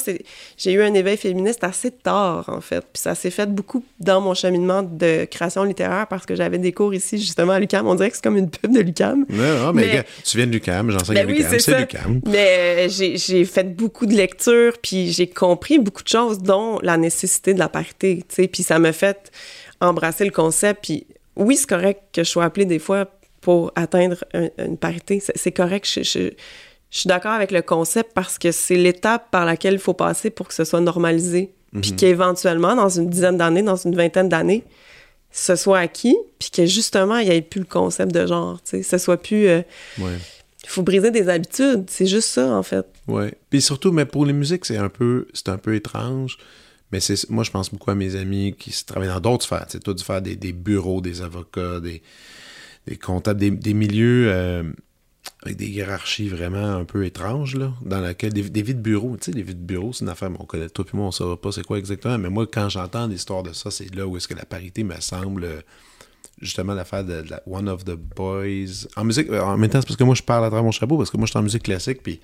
j'ai eu un éveil féministe assez tard, en fait. Puis ça s'est fait beaucoup dans mon cheminement de création littéraire parce que j'avais des cours ici, justement, à l'UCAM. On dirait que c'est comme une pub de l'UCAM. Non, mais, tu viens de l'UCAM, j'enseigne ben à l'UCAM, c'est l'UCAM. Mais euh, j'ai fait beaucoup de lectures, puis j'ai compris beaucoup de choses, dont la nécessité de la parité, tu sais. Puis ça m'a fait embrasser le concept. Puis oui, c'est correct que je sois appelée des fois pour atteindre une parité. C'est correct. Je, je, suis d'accord avec le concept parce que c'est l'étape par laquelle il faut passer pour que ce soit normalisé. puis qu'éventuellement, dans une dizaine d'années, dans une vingtaine d'années, ce soit acquis, puis que justement, il n'y ait plus le concept de genre, tu sais, ce soit plus... euh, Ouais. il faut briser des habitudes, c'est juste ça, en fait. Ouais. Puis surtout, mais pour les musiques, c'est un peu, c'est un peu étrange. Mais c'est, moi, je pense beaucoup à mes amis qui se travaillent dans d'autres sphères. Tu sais, toi, du faire des, des bureaux, des avocats, des, des comptables, des, des milieux euh, avec des hiérarchies vraiment un peu étranges, là, dans laquelle des, des vies de bureau. Tu sais, des vies de bureau, c'est une affaire, on connaît, toi puis moi, on ne saura pas c'est quoi exactement. Mais moi, quand j'entends des histoires de ça, c'est là où est-ce que la parité me semble. Justement, l'affaire de, de la One of the Boys. En musique, euh, en même temps, c'est parce que moi, je parle à travers mon chapeau, parce que moi, je suis en musique classique, puis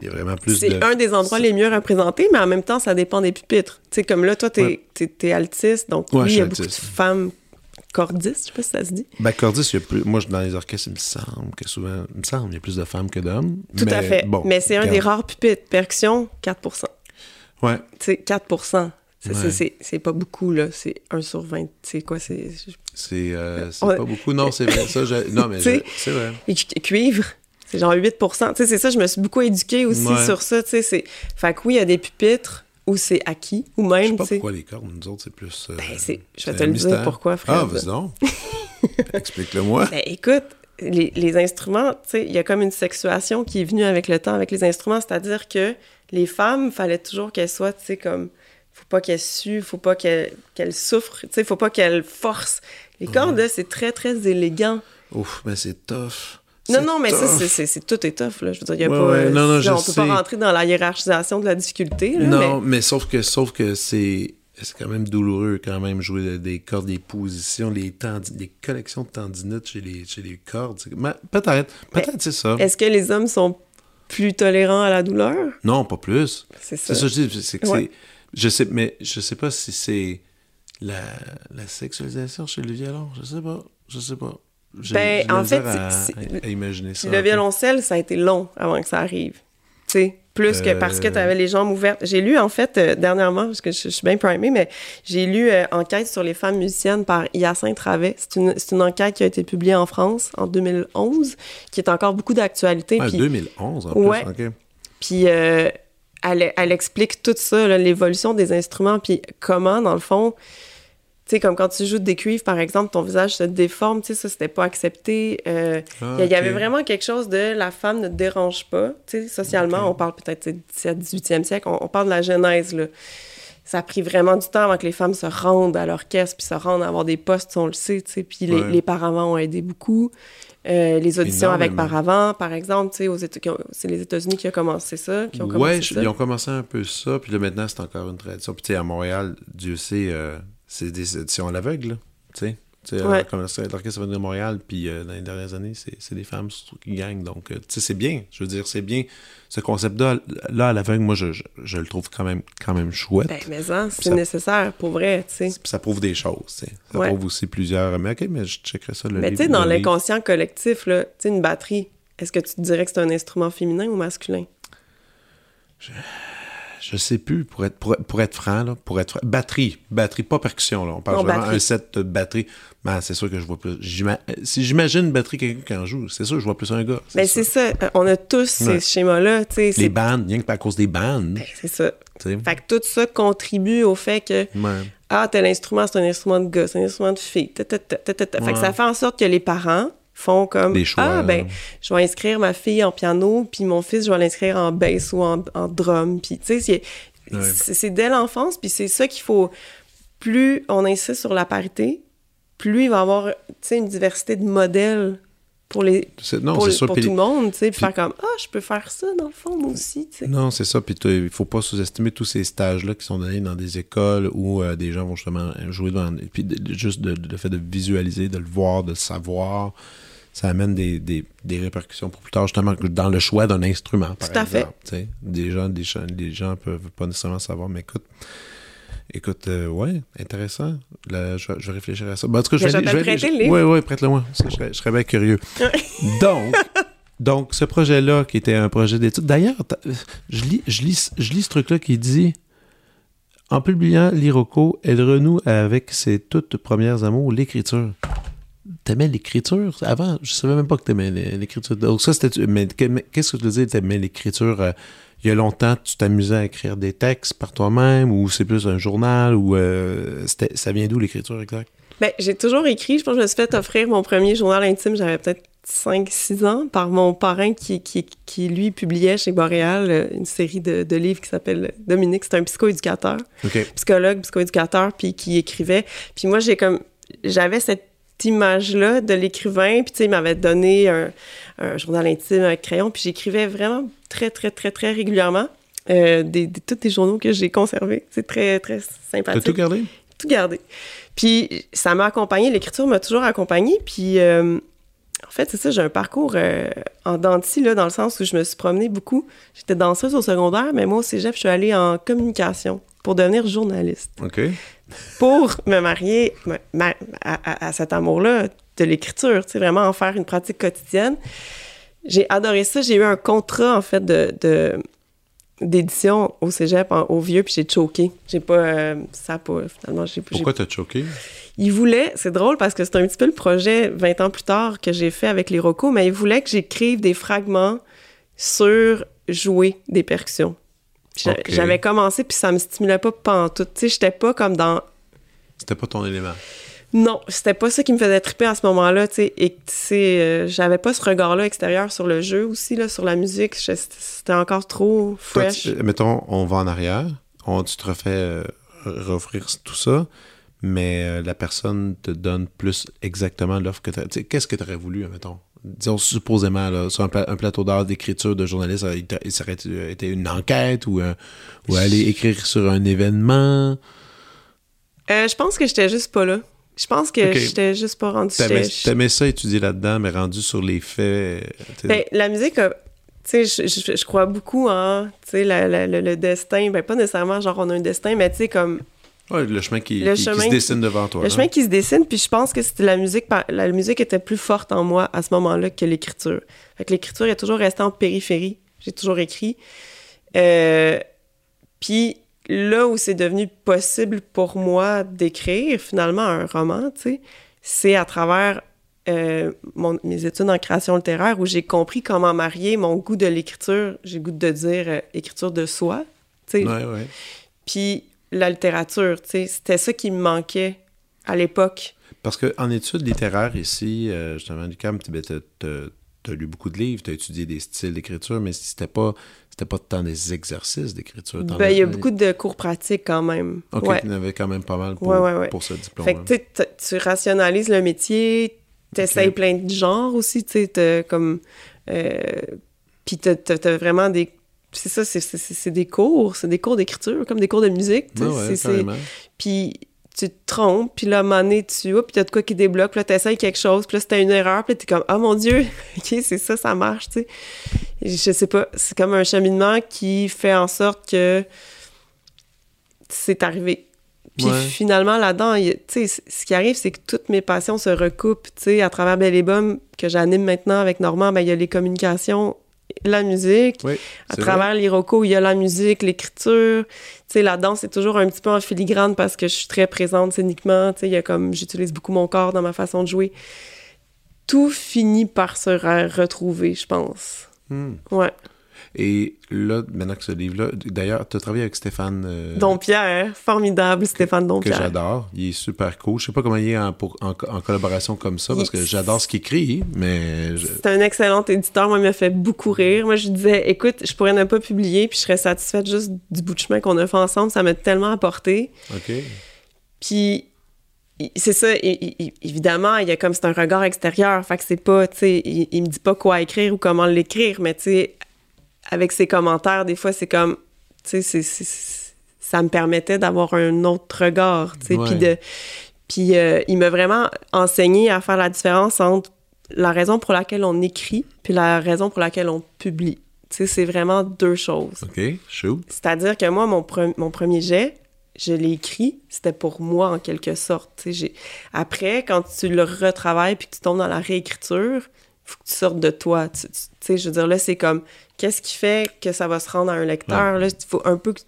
il y a vraiment plus C'est de. un des endroits les mieux représentés, mais en même temps, ça dépend des pupitres. Tu sais, comme là, toi, t'es Ouais. t'es- t'es altiste, donc Ouais, oui, il y a suis beaucoup de altiste. femmes cordistes, je sais pas si ça se dit. Ben, cordiste, il y a plus. Moi, dans les orchestres, il me semble que souvent. Il me semble qu'il y a plus de femmes que d'hommes. Tout à fait. Bon, mais c'est un des rares pupitres. Percussion, 4 Ouais. Tu sais, 4 C'est- Ouais. pas beaucoup, là. C'est 1 sur 20. C'est quoi? C'est. Euh, pas beaucoup. Non, c'est vrai. Ça, Non, mais c'est vrai. Et cu- cuivre, c'est genre 8 Tu sais, c'est ça, je me suis beaucoup éduquée aussi Ouais. sur ça. Tu sais, c'est. Fait que oui, il y a des pupitres où c'est acquis, ou Je sais même, pas pourquoi les cordes, nous autres, c'est plus. euh, Ben, c'est- je vais te le dire pourquoi, Fred. Ah, vas-y donc. Explique-le-moi. Ben, écoute, les, les instruments, tu sais, il y a comme une sexuation qui est venue avec le temps, avec les instruments, c'est-à-dire que les femmes, fallait toujours qu'elles soient, tu sais, comme, faut pas qu'elles suent, faut pas qu'elles souffrent, tu sais, faut pas qu'elles forcent. Les cordes, c'est très, très élégant. Ouf, mais c'est tough. Non, non, mais ça, tough. c'est- tout est tough, là. Je veux dire, il y a Ouais, pas... ouais, non, non, là, je on peut sais. pas rentrer dans la hiérarchisation de la difficulté, là, Non, mais... mais sauf que sauf que c'est c'est quand même douloureux quand même jouer des cordes, des positions, les des collections de tendinites chez les chez les cordes. Peut-être, peut-être c'est ça. Est-ce que les hommes sont plus tolérants à la douleur? Non, pas plus. C'est ça. ça je dis, c'est Ouais. je sais mais je sais pas si c'est la, la sexualisation chez le violon, je sais pas, je sais pas. Ben, en fait, à, à- imaginer ça. Le violoncelle, ça a été long avant que ça arrive. Tu sais, plus que parce que Euh. tu avais les jambes ouvertes. J'ai lu, en fait, euh, dernièrement, parce que je, je suis bien primée, mais j'ai lu euh, Enquête sur les femmes musiciennes par Hyacinthe Ravet. C'est une, une enquête qui a été publiée en France en 2011, qui est encore beaucoup d'actualité. Ah, puis- 2011 en Ouais. plus, OK. puis euh, elle, elle explique tout ça, l'évolution des instruments, puis comment, dans le fond, tu sais, comme quand tu joues des cuivres, par exemple, ton visage se déforme, tu sais, ça, c'était pas accepté. Euh, Ah, il y, avait vraiment quelque chose de la femme ne te dérange pas, tu sais, socialement, on parle peut-être tu sais, 17, 18e siècle, on, on parle de la Genèse, là. Ça a pris vraiment du temps avant que les femmes se rendent à l'orchestre, puis se rendent à avoir des postes, on le sait, tu sais, puis les, Ouais. les paravents ont aidé beaucoup. Euh, les auditions avec paravent, par exemple, tu sais, c'est les États-Unis qui ont commencé ça, qui ont Ouais, commencé je- ça. ils ont commencé un peu ça, puis là maintenant c'est encore une tradition. Puis tu sais, à Montréal, Dieu sait, euh, c'est des éditions à l'aveugle, tu sais. Ouais. euh, comme l'Orchestre de Montréal, puis euh, dans les dernières années, c'est des femmes qui gagnent. Donc, euh, tu sais, c'est bien. Je veux dire, c'est bien. Ce concept-là, là, à l'aveugle, moi, je, je, je le trouve quand même, quand même chouette. Ben, mais hein, c'est nécessaire, pour vrai, tu sais. Puis ça prouve des choses, tu sais. Ça Ouais. prouve aussi plusieurs... Mais OK, mais je checkerai ça, le Mais tu sais, dans l'inconscient collectif, là, tu sais, une batterie, est-ce que tu te dirais que c'est un instrument féminin ou masculin? Je sais plus, pour être, pour, pour être franc, là, pour être franc. Batterie, batterie, pas percussion, là. On parle Non, vraiment batterie. un set de batterie. Ben, c'est sûr que je vois plus. Si j'imagine une batterie, quelqu'un qui en joue, c'est sûr que je vois plus un gars. Ben, ça. c'est ça. On a tous ces schémas-là. Les bandes, rien que à cause des bandes. Ben, c'est ça. Fait que tout ça contribue au fait que, Ouais. ah, tel instrument, c'est un instrument de gars, c'est un instrument de fille. ta, ta, ta. Fait que ça fait en sorte que les parents font comme, Des choix, ah, là. ben, je vais inscrire ma fille en piano, puis mon fils, je vais l'inscrire en bass ou en, en drum. Puis, tu sais, c'est- Ouais. c'est dès l'enfance, puis c'est ça qu'il faut. Plus on insiste sur la parité, plus il va y avoir, tu sais, une diversité de modèles pour les Non, pour, sûr. pour tout le monde, tu sais, faire comme ah, je peux faire ça dans le fond moi aussi, tu sais. Non, c'est ça. Puis il faut pas sous-estimer tous ces stages-là qui sont donnés dans des écoles où euh, des gens vont justement jouer devant. Puis de- juste de- de- le fait de visualiser, de le voir, de le savoir, ça amène des, des, des répercussions pour plus tard, justement, dans le choix d'un instrument, par Tout à fait. Des gens, des, gens- des gens peuvent pas nécessairement savoir, mais écoute. Écoute, euh, ouais, intéressant. Là, je, vais- je vais réfléchir à ça. Ben, en tout cas, je Mais vais, je vais le livre. Oui, oui, prête-le-moi. Je serais, je serais bien curieux. Donc, donc, ce projet-là, qui était un projet d'étude. D'ailleurs, je lis, je, lis, je lis ce truc-là qui dit En publiant l'Iroko, elle renoue avec ses toutes premières amours, l'écriture. T'aimais l'écriture? Avant Je savais même pas que t'aimais l'é- l'écriture. Donc, ça, c'était. Mais que- mais qu'est-ce que tu dire T'aimais l'écriture euh, il y a longtemps, tu t'amusais à écrire des textes par toi-même ou c'est plus un journal ou euh, ça vient d'où l'écriture exacte? Ben, j'ai toujours écrit. Je pense que je me suis fait offrir mon premier journal intime. J'avais peut-être 5-6 ans par mon parrain qui, qui, qui, lui, publiait chez Boréal euh, une série de, de livres qui s'appelle Dominique. C'est un psychoéducateur, psychologue, psychoéducateur, puis qui écrivait. Puis moi, j'ai comme... J'avais cette image-là de l'écrivain, puis tu sais, il m'avait donné un, un, journal intime avec crayon, puis j'écrivais vraiment très, très, très, très régulièrement. Euh, des, tous les journaux que j'ai conservés. C'est très, très sympathique. T'as tout gardé? Tout gardé. Puis ça m'a accompagné, l'écriture m'a toujours accompagné. Puis euh, en fait, c'est ça, j'ai un parcours euh, en dentille, là, dans le sens où je me suis promenée beaucoup. J'étais danseuse au secondaire, mais moi au cégep, je suis allée en communication pour devenir journaliste. OK. Pour me marier à, cet amour-là de l'écriture, tu sais, vraiment en faire une pratique quotidienne. J'ai adoré ça. J'ai eu un contrat, en fait, de, d'édition au cégep au vieux, puis j'ai choqué. J'ai pas. Euh, ça pas. Finalement, j'ai Pourquoi t'as choqué? Il voulait, c'est drôle parce que c'est un petit peu le projet 20 ans plus tard que j'ai fait avec les Rocos, mais il voulait que j'écrive des fragments sur jouer des percussions. J'avais commencé, puis ça me stimulait pas pantoute. Tu sais, j'étais pas comme dans. C'était pas ton élément. Non, c'était pas ça qui me faisait triper à ce moment-là, tu sais. Et tu sais, euh, j'avais pas ce regard-là extérieur sur le jeu aussi, là, sur la musique. C'était encore trop fresh. mettons, on va en arrière, on, tu te refais euh, reoffrir tout ça, mais euh, la personne te donne plus exactement l'offre que tu Qu'est-ce que tu aurais voulu, mettons? Disons supposément, là, sur un, plateau d'art d'écriture de journaliste, il, ça aurait été une enquête ou, ou aller écrire sur un événement? je pense que j'étais juste pas là. Je pense que j'étais juste pas rendu... T'aimais ça étudier là-dedans, mais rendu sur les faits... Ben, la musique tu sais, je, crois beaucoup en, sais, le, destin. Ben, pas nécessairement genre on a un destin, mais tu sais, comme... Ouais, le chemin qui, se dessine devant toi. Le chemin qui se dessine, puis je pense que c'était la musique... La musique était plus forte en moi à ce moment-là que l'écriture. Fait que l'écriture est toujours restée en périphérie. J'ai toujours écrit. Euh, puis là où c'est devenu possible pour moi d'écrire finalement un roman, tu sais, c'est à travers euh, mes études en création littéraire où j'ai compris comment marier mon goût de l'écriture, j'ai goût de dire euh, écriture de soi, tu sais. Ouais, ouais. Puis la littérature, tu sais, c'était ça qui me manquait à l'époque. Parce qu'en études littéraires ici, euh, justement, du camp, tu as lu beaucoup de livres, tu as étudié des styles d'écriture, mais c'était pas c'était pas tant des exercices d'écriture. Ben, il y a beaucoup de cours pratiques quand même. OK, ouais. il y en avait quand même pas mal pour, pour ce diplôme. Fait que tu rationalises le métier, tu essayes plein de genres aussi, tu sais, comme... Euh, puis tu as, vraiment des... C'est ça, c'est des cours, c'est des cours d'écriture, comme des cours de musique. Ouais, puis tu te trompes, puis là, à un moment donné, tu... puis t'as de quoi qui débloque, puis là, t'essayes quelque chose, puis là, c'était une erreur, puis là, t'es comme « Oh mon Dieu! OK, c'est ça, ça marche, tu sais. » Je sais pas, c'est comme un cheminement qui fait en sorte que c'est arrivé. Puis finalement, là-dedans, tu sais, ce qui arrive, c'est que toutes mes passions se recoupent, tu sais, à travers Belle et que j'anime maintenant avec Normand, ben, il y a les communications la musique. à travers l'Iroko, il y a la musique, l'écriture. Tu sais, la danse, c'est toujours un petit peu en filigrane parce que je suis très présente scéniquement. Tu sais, il y a comme, j'utilise beaucoup mon corps dans ma façon de jouer. Tout finit par se retrouver, je pense. Hmm. Ouais. Et là, maintenant que ce livre-là, d'ailleurs, tu as travaillé avec Stéphane... Euh, Dompierre, formidable Stéphane Dompierre. Que j'adore, il est super cool. Je sais pas comment il est en, collaboration comme ça, parce que j'adore ce qu'il écrit, mais... C'est un excellent éditeur, moi, il m'a fait beaucoup rire. Moi, je disais, écoute, je pourrais ne pas publier, puis je serais satisfaite juste du bout de chemin qu'on a fait ensemble, ça m'a tellement apporté. OK. Puis c'est ça, évidemment, il y a comme c'est un regard extérieur, fait que c'est pas, tu sais, il, il, me dit pas quoi écrire ou comment l'écrire, mais tu sais, avec ses commentaires, des fois, c'est comme, tu sais, ça me permettait d'avoir un autre regard, tu sais, puis de... Puis euh, il m'a vraiment enseigné à faire la différence entre la raison pour laquelle on écrit puis la raison pour laquelle on publie. Tu sais, c'est vraiment deux choses. OK, shoot. C'est-à-dire que moi, mon, mon premier jet, je l'ai écrit, c'était pour moi en quelque sorte. Tu sais, Après, quand tu le retravailles puis que tu tombes dans la réécriture, faut que tu sortes de toi. Tu, sais, je veux dire, là, c'est comme, qu'est-ce qui fait que ça va se rendre à un lecteur? Là, il faut un peu que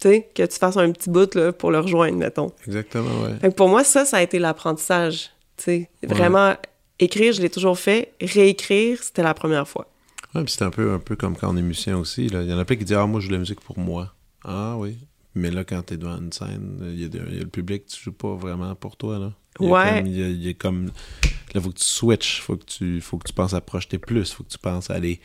tu, que tu fasses un petit bout là, pour le rejoindre, mettons. Exactement, ouais. pour moi, ça, ça a été l'apprentissage. Sais, vraiment, écrire, je l'ai toujours fait. Réécrire, c'était la première fois. Ouais, puis c'est un peu, un peu comme quand on est musicien aussi. Là. Il y en a plein qui disent Ah, moi, je joue de la musique pour moi. Ah oui. Mais là, quand t'es devant une scène, il y, a, il y a le public, tu joues pas vraiment pour toi. Là. Il y Ouais. Comme, il, y a, il y a comme. Là, faut que tu switches. Faut que tu, faut que tu penses à projeter plus. Faut que tu penses à aller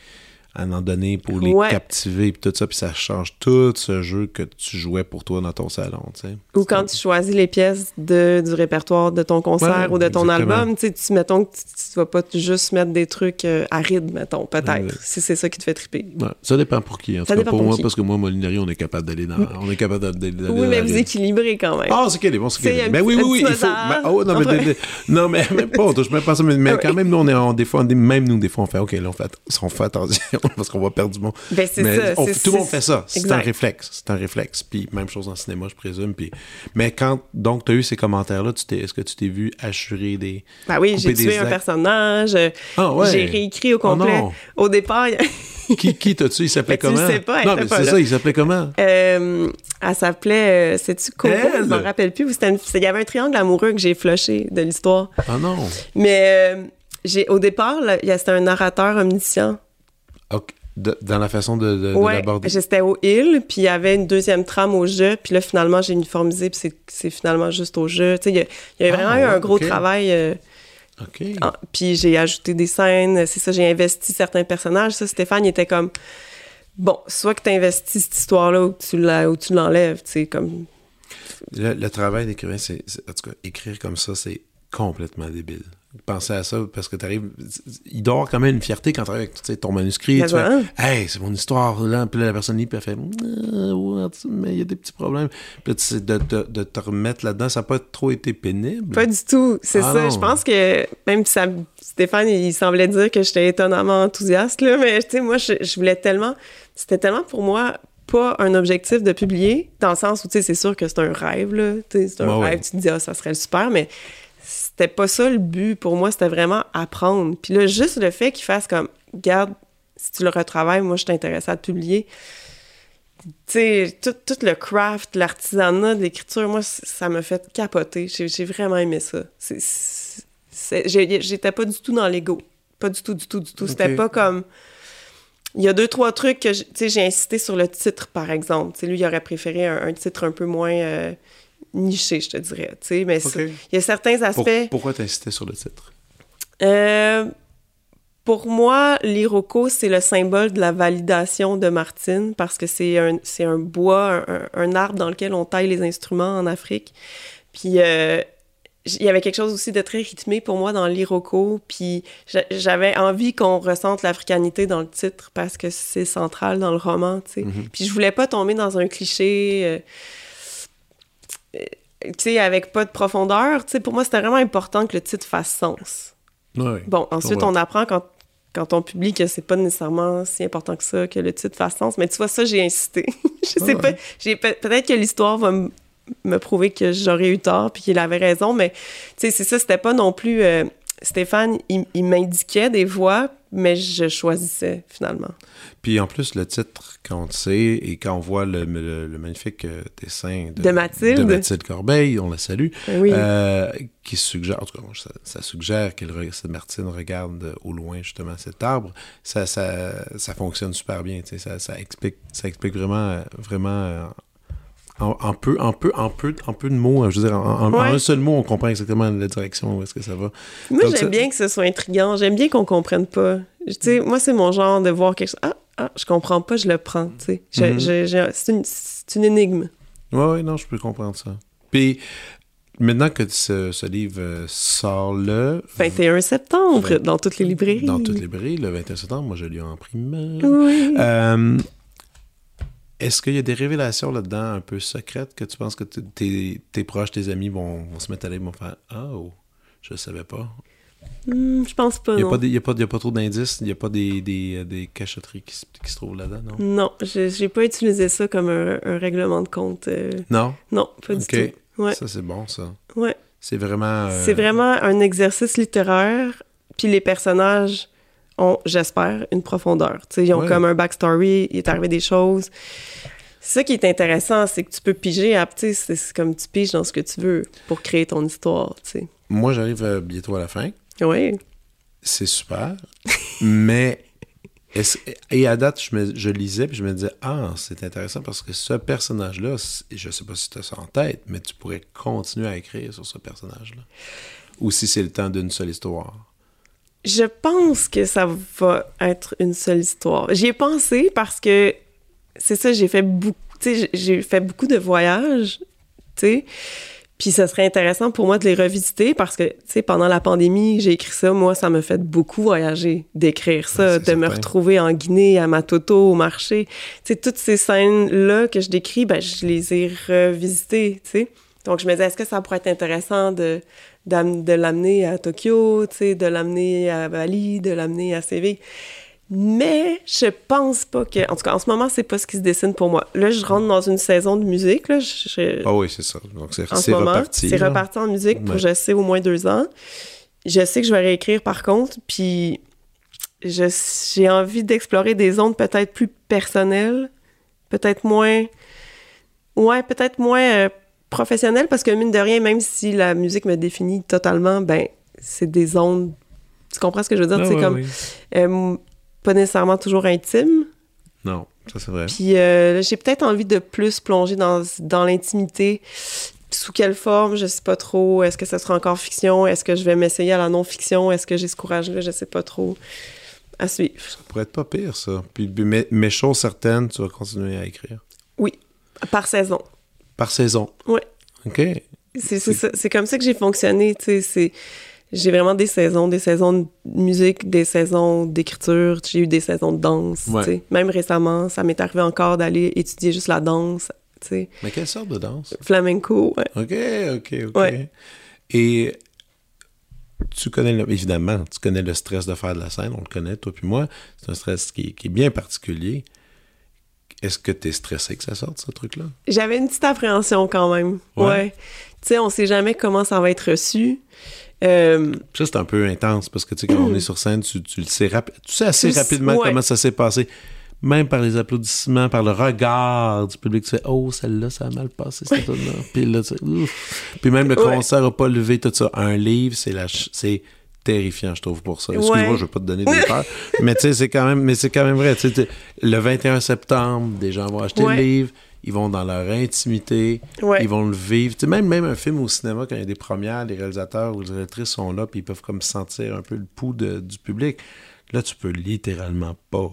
à en donner pour les Ouais. captiver. Puis tout ça. Puis ça change tout ce jeu que tu jouais pour toi dans ton salon. Tu sais. Ou quand tu choisis les pièces de, du répertoire de ton concert Ouais, ou de ton exactement. album, tu sais, tu, mettons que tu, tu vas pas juste mettre des trucs euh, arides, mettons, peut-être, Ouais. si c'est ça qui te fait triper. Ça dépend pour qui. En Ça tout cas, dépend pour, pour moi, parce que moi, Molinari, on est capable d'aller dans. On est capable d'aller Oui, dans mais vous équilibrez quand même. Ah, c'est qu'elle est bon, c'est qu'elle est un Ben oui, petit- oui, oui, un il faut. ben, oh, non, mais, non, mais pas, ça, mais, mais Ah quand oui. même, nous, on est, on, des fois, on est- même nous, des fois, on fait, OK, là, on fait, on fait attention parce qu'on va perdre du monde. Ben, c'est mais ça, on- c'est- tout le monde fait ça. C'est un réflexe. C'est un réflexe. Puis même chose en cinéma, je présume. Puis, mais quand, donc, tu as eu ces commentaires-là, tu t'es- est-ce que tu t'es vu assurer des. Ben oui, j'ai tué un personnage, euh, Ah, ouais. j'ai réécrit au complet. non. au départ, Qui, qui t'as-tu? Il s'appelait tu le comment? sais pas, non, mais c'est ça, il s'appelait comment? euh, elle s'appelait, euh, sais-tu Coco? Je m'en rappelle plus. une- Il y avait un triangle amoureux que j'ai flushé de l'histoire. Ah non. Mais euh, au départ, c'était un narrateur omniscient. De- dans la façon de, de, de Ouais, l'aborder. j'étais au Hill, puis il y avait une deuxième trame au jeu, puis là, finalement, j'ai uniformisé, puis c'est, finalement juste au jeu. Tu sais, il y a, y a Ah, vraiment eu un gros travail. euh, OK. en- puis j'ai ajouté des scènes, c'est ça, j'ai investi certains personnages. Ça, Stéphane, il était comme, bon, soit que tu investis cette histoire-là ou que tu, l'enlèves, tu sais, comme... Le, le travail d'écrivain, c'est- En tout cas, écrire comme ça, c'est complètement débile. Pensez à ça parce que tu arrives. Il avoir quand même une fierté quand tu arrives avec tu sais, ton manuscrit. Tu fais, hey, c'est mon histoire. Là, puis là, la personne lit, puis elle fait, ouais, mais il y a des petits problèmes. Puis là, tu sais, de, de- de te remettre là-dedans, ça n'a pas trop été pénible. Pas du tout, c'est Ah ça. non. Je pense que même si ça, Stéphane, il semblait dire que j'étais étonnamment enthousiaste, là, mais tu sais, moi, je, je voulais tellement... C'était tellement pour moi pas un objectif de publier, dans le sens où, tu sais, c'est sûr que c'est un rêve, là. C'est un ouais. rêve, tu te dis, ah, ça serait super, mais c'était pas ça le but. Pour moi, c'était vraiment apprendre. Puis là, juste le fait qu'il fasse comme, garde, si tu le retravailles, moi, je suis intéressée à te publier. Tu sais, tout, tout le craft, l'artisanat de l'écriture, moi, ça m'a fait capoter. J'ai vraiment aimé ça. J'étais pas du tout dans l'ego. Pas du tout, du tout, du tout. C'était pas comme... Il y a deux, trois trucs que, tu sais, j'ai insisté sur le titre, par exemple. Tu sais, lui, il aurait préféré un, un titre un peu moins euh, niché, je te dirais. Tu sais, mais il y a certains Pour- aspects... pourquoi t'insistais sur le titre? Euh, pour moi, l'iroko, c'est le symbole de la validation de Martine parce que c'est un, c'est un bois, un, un arbre dans lequel on taille les instruments en Afrique. Puis euh, il y avait quelque chose aussi de très rythmé pour moi dans l'iroko. Puis j'a- j'avais envie qu'on ressente l'africanité dans le titre parce que c'est central dans le roman, tu sais. Mhm. Puis je voulais pas tomber dans un cliché. euh, tu sais, avec pas de profondeur, tu sais, pour moi, c'était vraiment important que le titre fasse sens. Ouais. Bon, ensuite, on apprend quand, quand on publie que c'est pas nécessairement si important que ça, que le titre fasse sens. Mais tu vois, ça, j'ai insisté. je sais ouais. pas. Peut-être que l'histoire va me prouver que j'aurais eu tort puis qu'il avait raison, mais tu sais, c'est ça, c'était pas non plus. euh, Stéphane, il, il m'indiquait des voix, mais je choisissais finalement. Puis en plus, le titre, quand on le sait et quand on voit le, le- le magnifique euh, dessin de, De Mathilde. de Mathilde Corbeil, on la salue, Oui. euh, qui suggère, en tout cas, ça, ça suggère que Martine regarde au loin justement cet arbre, ça, ça, ça fonctionne super bien, ça, ça explique, ça explique vraiment, euh, vraiment en, en peu, en peu, en peu, en peu de mots, je veux dire, en, un seul mot, on comprend exactement la direction où est-ce que ça va. Moi, j'aime ça- bien que ce soit intriguant. J'aime bien qu'on comprenne pas. Tu sais, moi, c'est mon genre de voir quelque chose. Ah, ah, je comprends pas, je le prends. Tu sais, Mhm. je- c'est une, c'est une énigme. Ouais, ouais, non, je peux comprendre ça. Puis, maintenant que ce, ce livre euh, sort le... 21 septembre, dans toutes les librairies. Dans toutes les librairies, le 21 septembre, moi je l'ai en primeur. Oui. Euh, Est-ce qu'il y a des révélations là-dedans un peu secrètes que tu penses que tes, tes proches, tes amis vont, vont se mettre à et vont faire Ah, oh, je ne savais pas. Hmm, je pense pas, Il n'y a, pas a, a trop d'indices, il n'y a pas des, des, des cachotteries qui, se- qui se trouvent là-dedans, non? Non, je- j'ai pas utilisé ça comme un, un règlement de compte. euh, Non? non, pas du tout. Ouais, Ça, c'est bon, ça. ouais. C'est vraiment. euh, C'est vraiment un exercice littéraire, puis les personnages ont, j'espère, une profondeur. Ils ont Ouais. comme un backstory, il est arrivé des choses. C'est ça qui est intéressant, c'est que tu peux piger, à, sais, c'est comme tu piges dans ce que tu veux pour créer ton histoire. Moi, j'arrive euh, bientôt à la fin. Oui. C'est super. mais Et à date, je, me, je lisais puis je me disais Ah, c'est intéressant parce que ce personnage-là, je sais pas si tu as ça en tête, mais tu pourrais continuer à écrire sur ce personnage-là. Ou si c'est le temps d'une seule histoire. Je pense que ça va être une seule histoire. J'y ai pensé parce que c'est ça, j'ai fait beaucoup, j'ai fait beaucoup de voyages, tu sais. Puis ça serait intéressant pour moi de les revisiter parce que, tu sais, pendant la pandémie, j'ai écrit ça. Moi, ça me fait beaucoup voyager, d'écrire ça, de me retrouver en Guinée, à Matoto, au marché. Tu sais, toutes ces scènes-là que je décris, ben, je les ai revisitées, tu sais. Donc, je me disais, est-ce que ça pourrait être intéressant de, de l'amener à Tokyo, tu sais, de l'amener à Bali, de l'amener à Séville? Mais je pense pas que. En tout cas, en ce moment, c'est pas ce qui se dessine pour moi. Là, je rentre dans une saison de musique. Là. Ah oui, c'est ça. Donc, c'est reparti. C'est reparti en musique pour, je sais, au moins deux ans. Je sais que je vais réécrire par contre. Puis, j'ai envie d'explorer des zones peut-être plus personnelles, peut-être moins. Ouais, peut-être moins euh, professionnelles, parce que mine de rien, même si la musique me définit totalement, ben, c'est des zones. Tu comprends ce que je veux dire? c'est ah comme. Euh, pas nécessairement toujours intime. Non, ça c'est vrai. Puis euh, j'ai peut-être envie de plus plonger dans, dans l'intimité. Sous quelle forme, je sais pas trop. Est-ce que ça sera encore fiction? Est-ce que je vais m'essayer à la non-fiction? Est-ce que j'ai ce courage-là? Je sais pas trop. À suivre. Ça pourrait être pas pire, ça. Puis, mais, mais chose certaine, tu vas continuer à écrire. Oui, par saison. Par saison? Oui. OK. C'est comme ça que j'ai fonctionné, tu sais. C'est j'ai vraiment des saisons, des saisons de musique, des saisons d'écriture, j'ai eu des saisons de danse. Même récemment, ça m'est arrivé encore d'aller étudier juste la danse. sais. Mais quelle sorte de danse? Flamenco, ouais. OK, OK, OK. Et tu connais, évidemment, tu connais le stress de faire de la scène, on le connaît, toi puis moi. C'est un stress qui, qui est bien particulier. Est-ce que tu es stressé que ça sorte, ce truc-là? J'avais une petite appréhension quand même. Ouais. Tu sais, on sait jamais comment ça va être reçu. Euh, ça, c'est un peu intense parce que, tu sais, quand on est sur scène, tu, le sais, tu sais assez rapidement comment ça s'est passé. Même par les applaudissements, par le regard du public, tu sais, oh, celle-là, ça a mal passé, cette là Puis là, tu Puis même le concert n'a pas levé tout ça. Un livre, c'est la c'est terrifiant, je trouve, pour ça. Excuse-moi, je vais pas te donner des peurs. mais tu sais, c'est quand même, mais c'est quand même vrai. le 21 septembre, des gens vont acheter le livre ils vont dans leur intimité, ils vont le vivre. même, même un film au cinéma, quand il y a des premières, les réalisateurs ou les réalisatrices sont là, puis ils peuvent comme sentir un peu le pouls du public. Là, tu peux littéralement pas.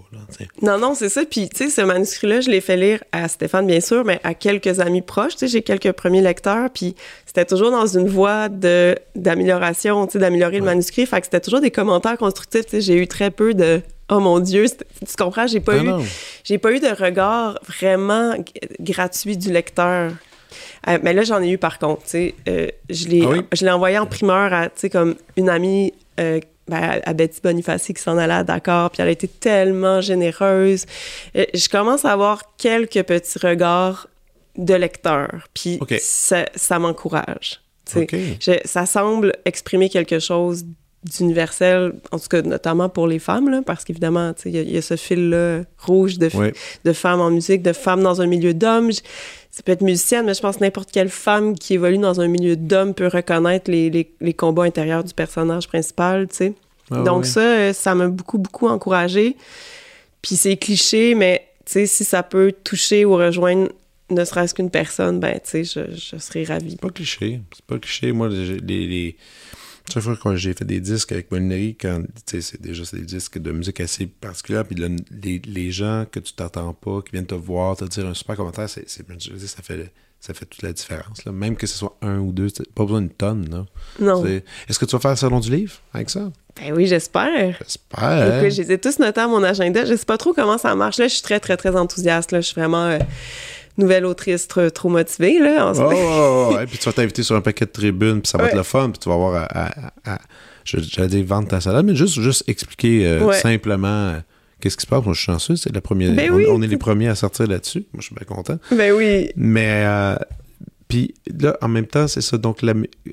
non, non, c'est ça. Puis, tu sais, ce manuscrit-là, je l'ai fait lire à Stéphane, bien sûr, mais à quelques amis proches. Tu sais, j'ai quelques premiers lecteurs, puis c'était toujours dans une voie de, d'amélioration, tu sais, d'améliorer le manuscrit. Fait que c'était toujours des commentaires constructifs. Tu sais, j'ai eu très peu de oh mon Dieu, tu comprends, j'ai pas, eu, j'ai pas eu de regard vraiment gratuit du lecteur. Euh, mais là, j'en ai eu par contre. sais, euh, je, l'ai, ah je l'ai envoyé en primeur à comme une amie euh, ben, à Betty Bonifaci qui s'en allait à Dakar, puis elle a été tellement généreuse. je commence à avoir quelques petits regards de lecteur, puis ça, ça m'encourage. ça semble exprimer quelque chose d'universel, en tout cas notamment pour les femmes, là, parce qu'évidemment, il y, a ce fil-là rouge de, de femmes en musique, de femmes dans un milieu d'hommes. Ça peut être musicienne, mais je pense que n'importe quelle femme qui évolue dans un milieu d'hommes peut reconnaître les, les, les, combats intérieurs du personnage principal, tu sais. Ah Donc ça, euh, ça m'a beaucoup, beaucoup encouragée. Puis c'est cliché, mais tu sais, si ça peut toucher ou rejoindre ne serait-ce qu'une personne, ben, tu sais, je, je serais ravie. C'est pas cliché. C'est pas cliché. Moi, les, les chaque fois que j'ai fait des disques avec Molinerie, quand c'est déjà des disques de musique assez particulière, puis les, les, gens que tu t'attends pas, qui viennent te voir, te dire un super commentaire, c'est, ça fait ça fait toute la différence. Là. Même que ce soit un ou deux, pas besoin d'une tonne. Là. Non. Est-ce que tu vas faire le salon du livre avec ça? Ben oui, j'espère. J'espère. Écoute, je les ai tous notés à mon agenda. Je sais pas trop comment ça marche. Là, je suis très, très, très enthousiaste. Là. Je suis vraiment. Euh, nouvelle autrice trop, motivée, là, en ce moment. Oh, puis tu vas t'inviter sur un paquet de tribunes, puis ça va être le fun, puis tu vas avoir à, j'allais dire vendre ta salade, mais juste, juste expliquer euh, simplement euh, qu'est-ce qui se passe. Moi, je suis chanceux, c'est la première. Ben on, est les premiers à sortir là-dessus. Moi, je suis bien content. Ben oui. Mais euh, puis là, en même temps, c'est ça. Donc,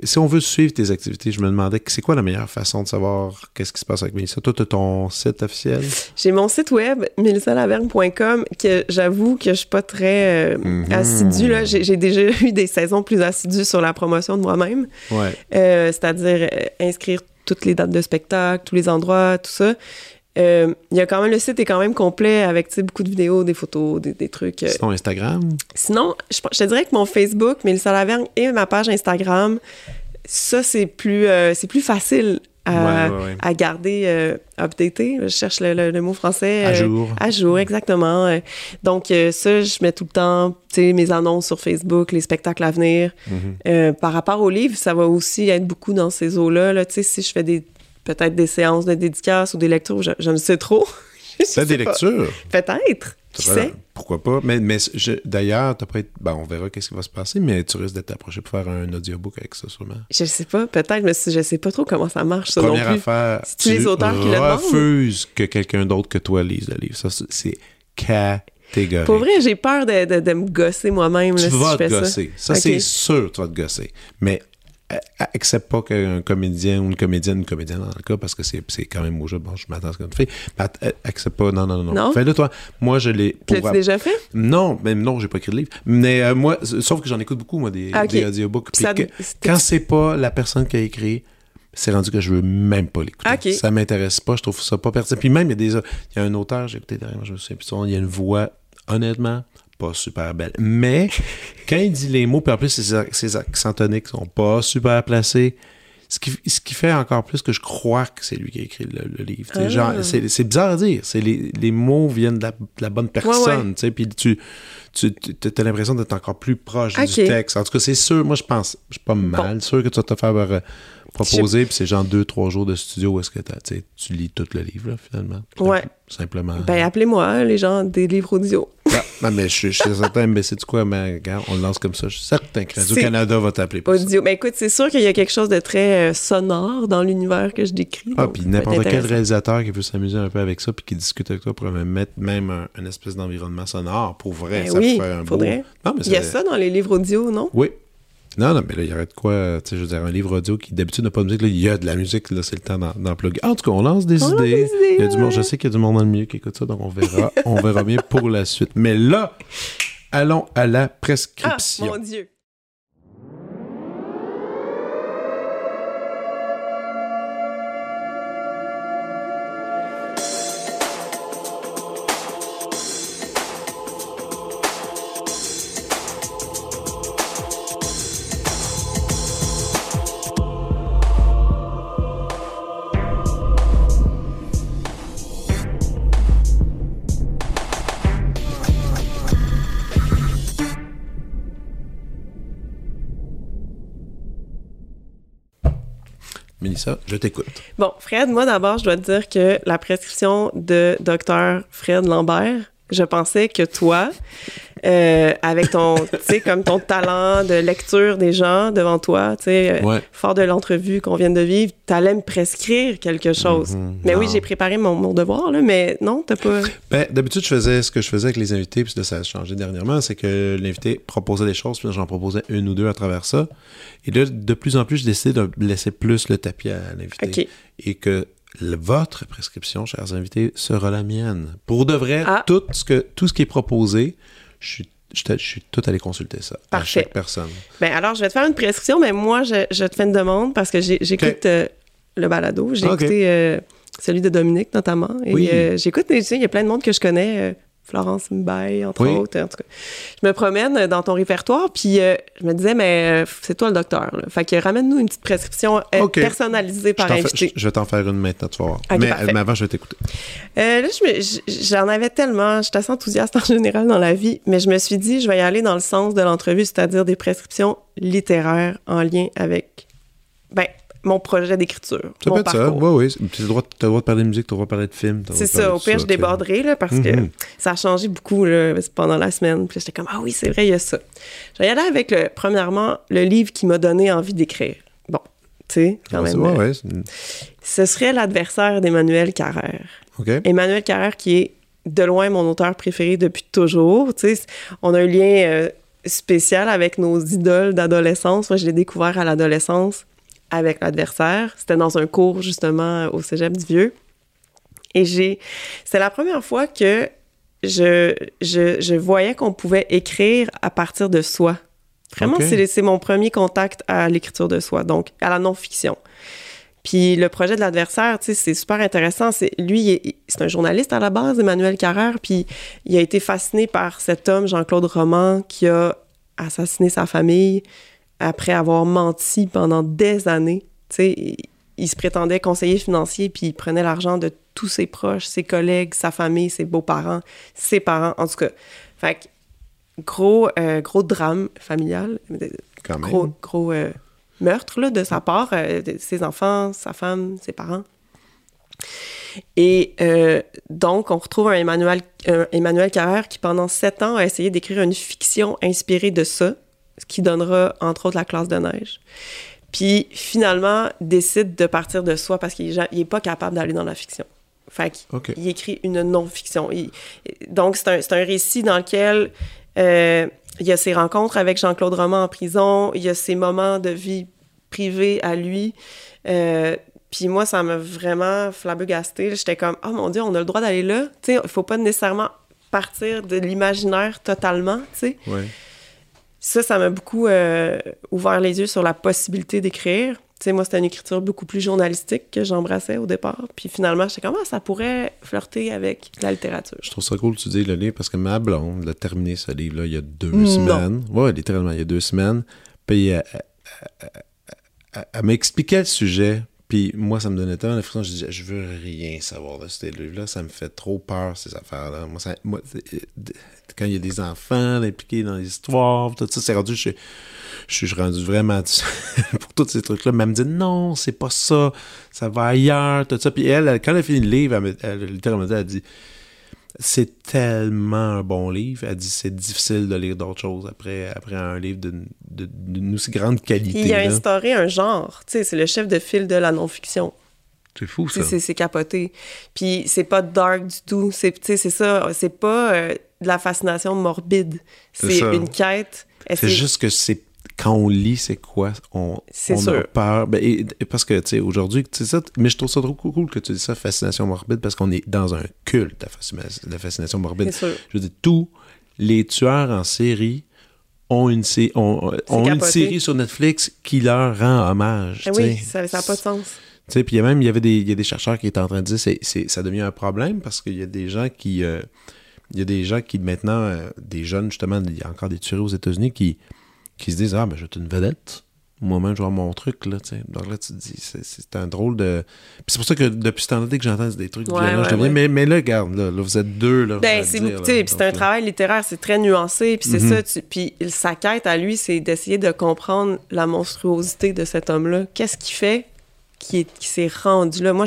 si on veut suivre tes activités, je me demandais, c'est quoi la meilleure façon de savoir qu'est-ce qui se passe avec Mélissa? Toi, tu as ton site officiel? J'ai mon site web, mélissalavergne.com, que j'avoue que je suis pas très euh, mm-hmm. assidue. Là. J'ai, déjà eu des saisons plus assidues sur la promotion de moi-même. Ouais. Euh, c'est-à-dire euh, inscrire toutes les dates de spectacle, tous les endroits, tout ça. Euh, il y a quand même, le site est quand même complet avec beaucoup de vidéos, des photos, des, des trucs. euh. Sinon, Instagram? Sinon, je, je te dirais que mon Facebook, Mélissa Lavergne et ma page Instagram, ça, c'est plus, euh, c'est plus facile à, Ouais, ouais, ouais. à garder euh, updaté. Je cherche le, le- le mot français. À jour. À jour, exactement. Donc, ça, je mets tout le temps mes annonces sur Facebook, les spectacles à venir. Mhm. Par rapport aux livres, ça va aussi être beaucoup dans ces eaux-là. Là. Si je fais des peut-être des séances de dédicaces ou des lectures, je, je ne sais trop. C'est des pas. lectures. Peut-être. Qui sait? Pourquoi pas? Mais, mais d'ailleurs, ben, on verra qu'est-ce qui va se passer, mais tu risques d'être approché pour faire un audiobook avec ça, sûrement. Je sais pas, peut-être, mais je sais pas trop comment ça marche, ça Première non plus. affaire, C'est-tu les auteurs qui le demandent? refuses que quelqu'un d'autre que toi lise le livre. Ça, c'est- catégorique. Pour vrai, j'ai peur de, de- de me gosser moi-même tu là, si vas je te fais gosser. Ça, c'est sûr, tu vas te gosser. Mais accepte pas qu'un comédien ou une comédienne, une comédienne dans le cas, parce que c'est c'est quand même au jeu, bon, je m'attends à ce qu'on te fait. Mais euh, accepte pas, non, non, non. Non? Fais-le toi. Moi, je l'ai. pour- L'as-tu déjà fait? Non, même non, j'ai pas écrit de livre. Mais euh, moi, sauf que j'en écoute beaucoup, moi, des, Ah, des audiobooks. Puis Ça- que- quand c'est pas la personne qui a écrit, c'est rendu que je veux même pas l'écouter. Ok. Ça m'intéresse pas, je trouve ça pas pertinent. Puis même, il y a des, il y a un auteur, j'ai écouté dernièrement, je me souviens plus son il y a une voix, honnêtement, pas super belle. Mais quand il dit les mots, puis en plus, ses, ac- ses accents toniques sont pas super placés. Ce qui, ce qui fait encore plus que je crois que c'est lui qui a écrit le, le livre. Ah. Genre, c'est, c'est bizarre à dire. C'est les, les mots viennent de la, de la bonne personne. ouais. tu sais, Puis tu, tu as l'impression d'être encore plus proche du texte. En tout cas, c'est sûr. Moi, je pense, je suis pas mal sûr que tu vas te faire proposer. Puis c'est genre deux, trois jours de studio où est-ce que t'as- tu lis tout le livre, là, finalement. Ouais. Simplement. Ben, appelez-moi, les gens des livres audio. Ah, non, mais je, suis- je suis certain, mais c'est du quoi, mais regarde, on le lance comme ça. Je suis certain que Radio-Canada va t'appeler pour ça. Audio. Ben, écoute, c'est sûr qu'il y a quelque chose de très euh, sonore dans l'univers que je décris. Ah, puis n'importe quel réalisateur qui veut s'amuser un peu avec ça puis qui discute avec toi pourrait même mettre même un, une espèce d'environnement sonore pour vrai. Ben ça oui, un beau... faudrait. Non, mais Il y a ça dans les livres audio, non? Oui. Non, non, mais là, il y aurait de quoi, tu sais, je veux dire, un livre audio qui d'habitude n'a pas de musique, là, il y a de la musique, là, c'est le temps d'en, plugger. En tout cas, on lance des On lance idées. des idées, il y a du monde, je sais qu'il y a du monde dans le milieu qui écoute ça, donc on verra, on verra bien pour la suite. Mais là, allons à la Ah, prescription. mon Dieu! Je t'écoute. Bon, Fred, moi d'abord, je dois te dire que la prescription de docteur Fred Lambert, je pensais que toi, euh, avec ton, tu sais, comme ton talent de lecture des gens devant toi, tu sais, euh, Ouais. fort de l'entrevue qu'on vient de vivre, t'allais me prescrire quelque chose. Mhm, mais oui, j'ai préparé mon, mon devoir, là, mais non, t'as pas... Ben, d'habitude, je faisais ce que je faisais avec les invités, puis ça a changé dernièrement, c'est que l'invité proposait des choses, puis j'en proposais une ou deux à travers ça. Et là, de plus en plus, je décidé de laisser plus le tapis à l'invité. Et que votre prescription, chers invités, sera la mienne. Pour de vrai, Ah. tout, ce que, tout ce qui est proposé, je suis, je, suis tout allé consulter ça. À Parfait. chaque personne. Ben alors, je vais te faire une prescription, mais moi, je, je te fais une demande parce que j'écoute euh, le balado. J'ai OK. écouté euh, celui de Dominique, notamment. Et Oui. euh, j'écoute, tu sais, il y a plein de monde que je connais. Florence Mbaye, entre Oui. autres. En tout cas, je me promène dans ton répertoire, puis euh, je me disais, mais euh, c'est toi le docteur. là. Fait que ramène-nous une petite prescription euh, personnalisée Je, par fais- invité. je- je vais t'en faire une maintenant, tu vas voir. OK, mais, avant, je vais t'écouter. Euh, là, je j'en avais tellement. Je suis assez enthousiaste en général dans la vie, mais je me suis dit, je vais y aller dans le sens de l'entrevue, c'est-à-dire des prescriptions littéraires en lien avec ben, mon projet d'écriture. Ça mon peut être ça. parcours. Oui, oui. Tu as le droit, t'as le droit de parler de musique, tu as le droit de parler de film. C'est ça. Au pire, je déborderai là, parce que Mhm. ça a changé beaucoup là, pendant la semaine. Puis j'étais comme, ah oui, c'est vrai, il y a ça. Je vais y aller avec, le, premièrement, le livre qui m'a donné envie d'écrire. Bon, tu sais, quand Ouais, même. ouais, euh, ouais, Ce serait l'adversaire d'Emmanuel Carrère. OK. Emmanuel Carrère, qui est de loin mon auteur préféré depuis toujours. Tu sais, on a un lien euh, spécial avec nos idoles d'adolescence. Moi, je l'ai découvert à l'adolescence avec l'adversaire. C'était dans un cours, justement, au cégep du Vieux. Et j'ai... C'était la première fois que je, je, je voyais qu'on pouvait écrire à partir de soi. Vraiment, Ok. c'est, c'est mon premier contact à l'écriture de soi, donc à la non-fiction. Puis le projet de l'adversaire, tu sais, c'est super intéressant. C'est lui, c'est un journaliste à la base, Emmanuel Carrère, puis il a été fasciné par cet homme, Jean-Claude Roman, qui a assassiné sa famille après avoir menti pendant des années. Tu sais, il se prétendait conseiller financier, puis il prenait l'argent de tous ses proches, ses collègues, sa famille, ses beaux-parents, ses parents, en tout cas. Fait que, gros, euh, gros drame familial. Quand même. Gros, gros euh, meurtre là, de sa part, euh, de ses enfants, sa femme, ses parents. Et donc, on retrouve un Emmanuel, un Emmanuel Carrère qui, pendant sept ans, a essayé d'écrire une fiction inspirée de ça, ce qui donnera, entre autres, la classe de neige. Puis finalement, décide de partir de soi parce qu'il n'est pas capable d'aller dans la fiction. Fait qu'il écrit une non-fiction. donc, c'est un, un, récit dans lequel euh, il y a ses rencontres avec Jean-Claude Roman en prison, il y a ses moments de vie privée à lui. Euh, puis moi, ça m'a vraiment flabbergasté. J'étais comme, oh mon Dieu, on a le droit d'aller là. Tu sais, il faut pas nécessairement partir de l'imaginaire totalement, tu sais. Ouais ça, ça m'a beaucoup euh, ouvert les yeux sur la possibilité d'écrire. Tu sais, moi, c'était une écriture beaucoup plus journalistique que j'embrassais au départ. Puis finalement, j'étais comme, ah, ça pourrait flirter avec la littérature. Je trouve ça cool que tu dis le livre parce que ma blonde a terminé ce livre-là il y a deux semaines. Ouais, littéralement, il y a deux semaines. Puis elle, elle m'expliquait le sujet. Puis moi, ça me donnait tellement l'impression, je disais, je veux rien savoir de ce livre-là, ça me fait trop peur, ces affaires-là. Moi, moi quand il y a des enfants impliqués dans l'histoire, tout ça, c'est rendu, je, je, suis rendu vraiment pour tous ces trucs-là. Mais elle me dit, non, c'est pas ça, ça va ailleurs, tout ça. Puis elle, quand elle a fini le livre, elle, elle, littéralement, elle dit, c'est tellement un bon livre. Elle dit c'est difficile de lire d'autres choses après, après un livre d'une aussi grande qualité. Il a instauré un genre. C'est le chef de file de la non-fiction. C'est fou, ça. C'est capoté. Puis c'est pas dark du tout. C'est ça. C'est pas euh, de la fascination morbide. C'est une quête. C'est juste que c'est quand on lit, c'est quoi? On, on a peur. Ben, parce que, tu sais, aujourd'hui, tu ça, mais je trouve ça trop cool que tu dis ça, fascination morbide, parce qu'on est dans un culte de la fascination morbide. Je veux dire, tous les tueurs en série ont une, ont, une série sur Netflix qui leur rend hommage. Eh oui, ça n'a pas de sens. Puis il y a même il y avait des, y a des chercheurs qui étaient en train de dire que ça devient un problème parce qu'il y a des gens qui. Euh, il y a des gens qui maintenant, euh, des jeunes justement, il y a encore des tueries aux États-Unis qui, qui se disent Ah, ben, je suis une vedette. Moi-même, je vois mon truc, là, tu sais. Donc là, tu te dis, c'est un drôle de. Puis c'est pour ça que depuis ce temps-là, dès que j'entends des trucs mais, mais là, regarde, là, vous êtes deux, là. Ben, c'est puis c'est un travail littéraire, c'est très nuancé, puis c'est mhm. ça. Puis sa quête à lui, c'est d'essayer de comprendre la monstruosité de cet homme-là. Qu'est-ce qui fait qui s'est rendu là? Moi,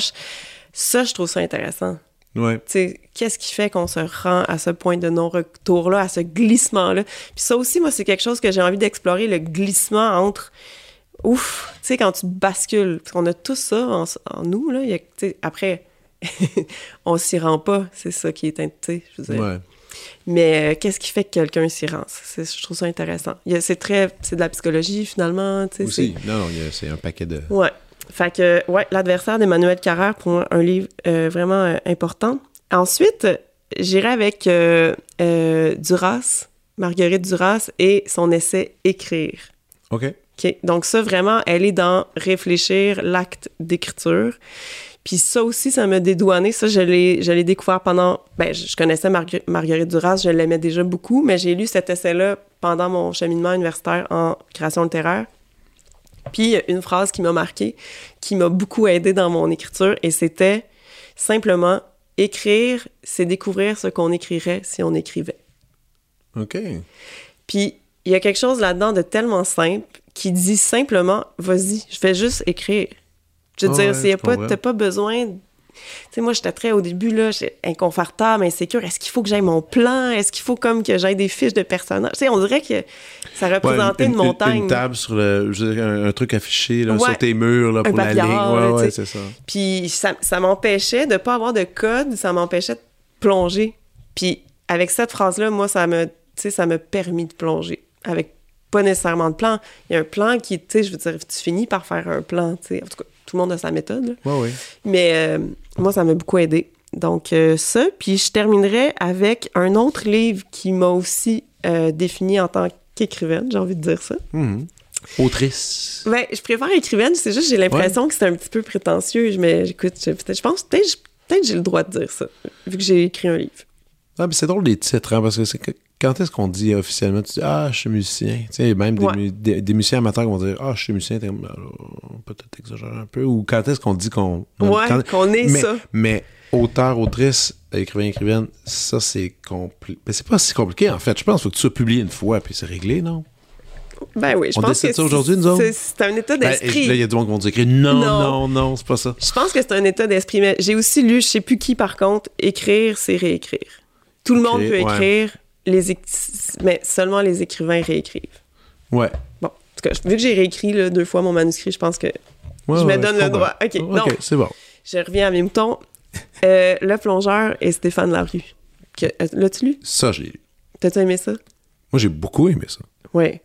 ça, je trouve ça intéressant. Ouais. Qu'est-ce qui fait qu'on se rend à ce point de non-retour-là, à ce glissement-là? Puis ça aussi, moi, c'est quelque chose que j'ai envie d'explorer, le glissement entre. Ouf! Tu sais, quand tu bascules, on a tout ça en, nous, là. Y a, après, on s'y rend pas. C'est ça qui est. Je veux dire. Mais euh, qu'est-ce qui fait que quelqu'un s'y rend? Je trouve ça intéressant. C'est très. C'est de la psychologie, finalement. Aussi. Non, non, c'est un paquet de. Ouais. Fait que, ouais, l'adversaire d'Emmanuel Carrère pour un livre euh, vraiment euh, important. Ensuite, j'irai avec euh, Duras, Marguerite Duras et son essai Écrire. OK. OK? Donc, ça, vraiment, elle est dans réfléchir l'acte d'écriture. Puis ça aussi, ça m'a dédouané. Ça, je l'ai découvert pendant... Ben, je connaissais Marguerite Duras, je l'aimais déjà beaucoup, mais j'ai lu cet essai-là pendant mon cheminement universitaire en création littéraire. Puis une phrase qui m'a marqué, qui m'a beaucoup aidé dans mon écriture, et c'était simplement écrire, c'est découvrir ce qu'on écrirait si on écrivait. OK. Puis il y a quelque chose là-dedans de tellement simple qui dit simplement, vas-y, je vais juste écrire. Je veux dire, tu pas, pas besoin sais, moi, j'étais très au début, là, inconfortable, insécure. Est-ce qu'il faut que j'aille mon plan? Est-ce qu'il faut comme que j'aille des fiches de personnages? Tu sais, on dirait que ça représentait une, montagne. Une table sur le, un, truc affiché là, sur tes murs là, pour la ligne. Ouais, ouais, c'est ça. Puis ça, ça m'empêchait de pas avoir de code, ça m'empêchait de plonger. Puis avec cette phrase-là, moi, ça me, ça m'a permis de plonger. Avec pas nécessairement de plan. Il y a un plan qui, tu sais, je veux dire, tu finis par faire un plan, tu sais. En tout cas, tout le monde a sa méthode. Oui, oui. Mais euh, moi, ça m'a beaucoup aidé. Donc, euh, ça. Puis, je terminerai avec un autre livre qui m'a aussi euh, défini en tant qu'écrivaine, j'ai envie de dire ça. Mm-hmm. Autrice. Ben, je préfère écrivaine, c'est juste j'ai l'impression que c'est un petit peu prétentieux. Mais écoute, je, peut-être, je pense peut-être peut-être j'ai le droit de dire ça, vu que j'ai écrit un livre. Ah, mais c'est drôle les titres, hein, parce que c'est que- quand est-ce qu'on dit officiellement, tu dis Ah, je suis musicien? Tu sais, même des, Ouais. mu- des, des musiciens amateurs qui vont dire Ah, je suis musicien, comme, Alors, peut-être exagérer un peu. Ou quand est-ce qu'on dit qu'on. Ouais, qu'on est mais, ça. Mais auteur, autrice, écrivain, écrivaine, ça c'est compliqué. Mais c'est pas si compliqué en fait. Je pense qu'il faut que tu sois publié une fois, puis c'est réglé, non? Ben oui, je On pense que ça aujourd'hui, nous autres? c'est- un état Ben, d'esprit. là, il y a du monde qui vont dire non, non, Non. non, c'est pas ça. Je pense que c'est un état d'esprit, mais j'ai aussi lu, je sais plus qui par contre, écrire, c'est réécrire. Tout le monde peut ouais. écrire, les mais seulement les écrivains réécrivent. Ouais. Bon, en tout cas, vu que j'ai réécrit là, deux fois mon manuscrit, je pense que Ouais, Je me ouais, donne le droit. OK, donc. C'est bon. je reviens à mes moutons. Euh, le plongeur et Stéphane Larue. Euh, L'as-tu lu? Ça, j'ai lu. T'as-tu aimé ça? Moi, j'ai beaucoup aimé ça. Oui.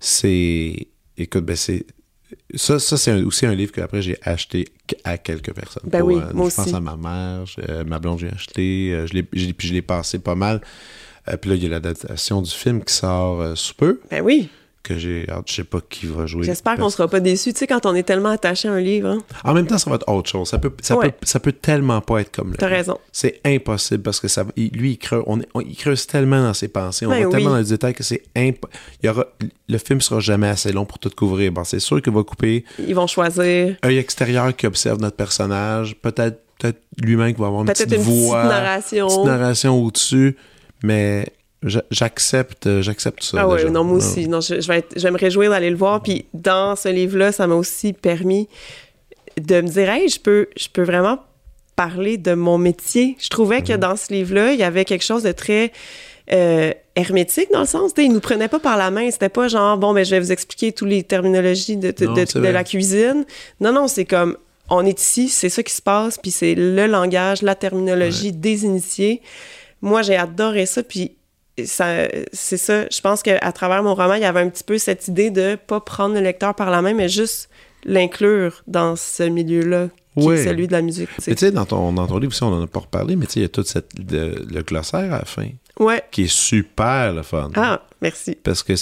c'est. Écoute, ben c'est. Ça, ça c'est aussi un livre que après j'ai acheté à quelques personnes. Ben oui, euh, moi je pense à ma mère, je- euh, ma blonde, j'ai acheté. je l'ai- puis je l'ai passé pas mal. Euh, puis là, il y a l'adaptation du film qui sort euh, sous peu, Ben oui. que j'ai hâte. Je sais pas qui va jouer. J'espère qu'on sera pas déçus. Tu sais, quand on est tellement attaché à un livre, hein? En même temps, ça va être autre chose. Ça peut, ça Ouais. peut, ça peut tellement pas être comme le T'as raison. C'est impossible parce que ça, lui, il creuse, on, il creuse tellement dans ses pensées, on Ben va oui. tellement dans les détails que c'est imp... il y aura, le film sera jamais assez long pour tout couvrir. Bon, c'est sûr qu'il va couper Ils vont choisir œil extérieur qui observe notre personnage, peut-être peut-être lui-même qui va avoir une petite une voix, petite narration. petite narration au-dessus, mais j'a- j'accepte j'accepte ça. Ah ouais, déjà. non, moi Ouais. aussi. Non, je, je vais être- je vais me réjouir d'aller le voir. Puis dans ce livre-là, ça m'a aussi permis de me dire, hey, je peux, je peux vraiment parler de mon métier. Je trouvais Mhm. que dans ce livre-là, il y avait quelque chose de très euh, hermétique dans le sens, tu sais, il nous prenait pas par la main. C'était pas genre, bon, ben, je vais vous expliquer toutes les terminologies de, de, Non, de- c'est de vrai. la cuisine. Non, non, c'est comme, on est ici, c'est ça qui se passe, puis c'est le langage, la terminologie des initiés. Moi, j'ai adoré ça, puis ça, c'est ça. Je pense qu'à travers mon roman, il y avait un petit peu cette idée de pas prendre le lecteur par la main, mais juste l'inclure dans ce milieu-là, qui est celui de la musique. tu sais. Mais tu sais, dans ton, dans ton livre aussi, on en a pas reparlé, mais tu sais, il y a tout cette, le, glossaire à la fin, Ouais. qui est super le fun. Ah, merci. Parce que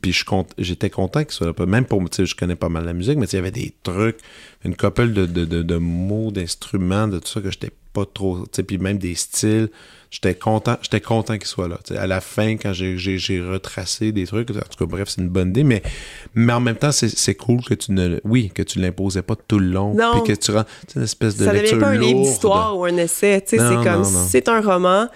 puis, j'étais content qu'il soit là. Même pour tu sais, je connais pas mal la musique, mais tu sais, il y avait des trucs, une couple de, de, de, de mots, d'instruments, de tout ça que j'étais pas trop. tu sais, Puis même des styles. J'étais content, j'étais content qu'il soit là. À la fin, quand j'ai, j'ai, j'ai retracé des trucs, en tout cas, bref, c'est une bonne idée, mais, mais en même temps, c'est, c'est cool que tu ne. Oui, que tu l'imposais pas tout le long. Puis que tu rends. Une espèce de ça lecture pas un livre d'histoire ou un essai. C'est comme, c'est un roman.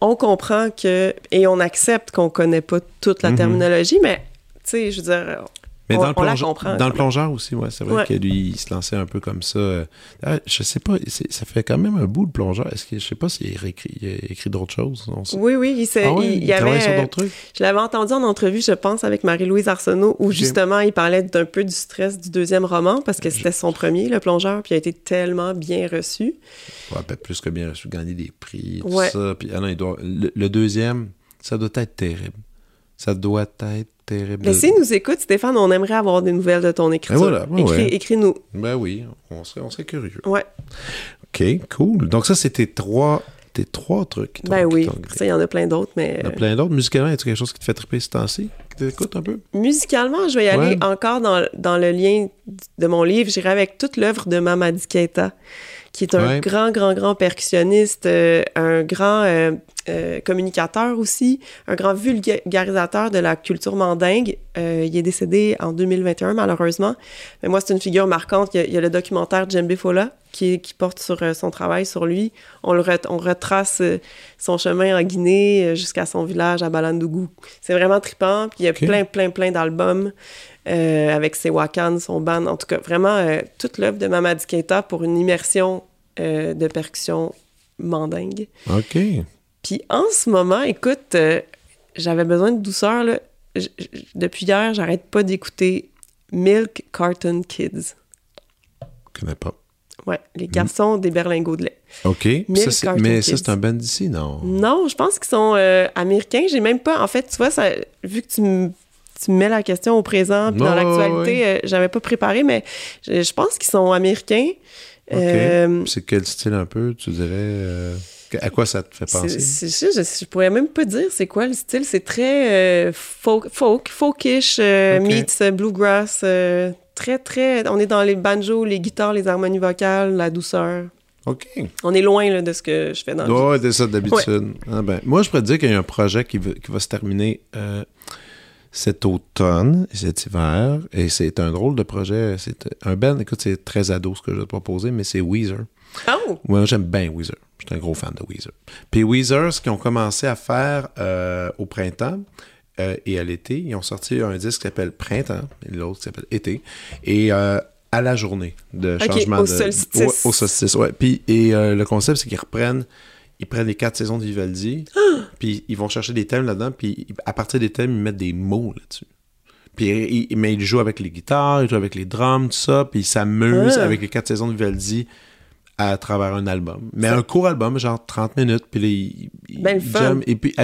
On comprend que, et on accepte qu'on connaît pas toute la Mhm. terminologie, mais, tu sais, je veux dire, Mais on, dans, le plongeur, comprend. dans le quand plongeur aussi, ouais, c'est vrai Ouais. que lui, il se lançait un peu comme ça. Euh, ah, je sais pas, ça fait quand même un bout le plongeur. Est-ce que je sais pas s'il il a écrit d'autres choses? on sait- même. Oui, oui, il, s'est- Ah ouais, il, il, il y travaille avait, sur euh, d'autres trucs? Je l'avais entendu en entrevue, je pense, avec Marie-Louise Arsenault, où justement, il parlait d'un peu du stress du deuxième roman, parce que c'était son premier, Le Plongeur, puis il a été tellement bien reçu. Ouais, ben, plus que bien reçu, gagner des prix, tout Ouais. ça. Puis, ah non, il doit, le, le deuxième, ça doit être terrible. Ça doit être terrible. Mais s'il nous écoute, Stéphane, on aimerait avoir des nouvelles de ton écriture. voilà, Écris- ouais. Écris-nous. Ben oui, on serait, on serait curieux. Ouais. OK, cool. Donc ça, c'était trois, tes trois trucs. qui Ben oui. Ça, il y en a plein d'autres, mais... Il y en a plein d'autres. Musicalement, y a quelque chose qui te fait triper ce temps-ci? Qui t'écoute un peu? Musicalement, je vais y aller Ouais. encore dans, dans le lien de mon livre. J'irai avec toute l'œuvre de Mamadi Keita, qui est un Ouais. grand, grand, grand percussionniste, euh, un grand euh, euh, communicateur aussi, un grand vulgarisateur de la culture mandingue. Il est décédé en 2021, malheureusement. Mais moi, c'est une figure marquante. Il y a, il y a le documentaire Djembe Fola qui, qui porte sur son travail sur lui. On, le on retrace son chemin en Guinée jusqu'à son village à Balandougou. C'est vraiment trippant. Puis il y a plein, plein, plein d'albums euh, avec ses Wakan, son band. En tout cas, vraiment euh, toute l'œuvre de Mamadi Keita pour une immersion euh, de percussion mandingue. OK. Puis en ce moment, écoute, j'avais besoin de douceur. Là. J- j- depuis hier, j'arrête pas d'écouter Milk Carton Kids. Je connais pas. Ouais, les garçons des berlingots de lait. OK. Ça, mais ça, c'est un band d'ici, non? Non, je pense qu'ils sont euh, américains. J'ai même pas. En fait, tu vois, ça, vu que tu me tu me mets la question au présent, puis dans Ouais, ouais, l'actualité, euh, j'avais pas préparé, mais je, je pense qu'ils sont américains. Euh, C'est quel style un peu, tu dirais? euh, À quoi ça te fait penser? Je, je pourrais même pas dire c'est quoi le style. C'est très euh, folk, folk, folkish, euh, Ok. meets bluegrass. très, très. On est dans les banjos, les guitares, les harmonies vocales, la douceur. OK. On est loin là, de ce que je fais dans le Ouais, c'est ça d'habitude. Ah ben, moi, je pourrais te dire qu'il y a un projet qui va, qui va se terminer cet automne, cet hiver, et c'est un drôle de projet. C'est un band, écoute, c'est très ado ce que je vais te proposer, mais c'est Weezer. Oh! Moi, j'aime bien Weezer. Je suis un gros fan de Weezer. Puis Weezer, ce qu'ils ont commencé à faire euh, au printemps euh, et à l'été, ils ont sorti un disque qui s'appelle Printemps, et l'autre qui s'appelle Été, et euh, à la journée de changement au de... solstice. Ouais, au solstice, ouais. Puis, et le concept, c'est qu'ils reprennent ils prennent les quatre saisons de Vivaldi, puis ils vont chercher des thèmes là-dedans, puis à partir des thèmes, ils mettent des mots là-dessus. Puis, ils- mais ils jouent avec les guitares, ils jouent avec les drums, tout ça, puis ils s'amusent Ah. avec les quatre saisons de Vivaldi à travers un album. Mais un court album, genre 30 minutes, puis là, ils, Ben, et puis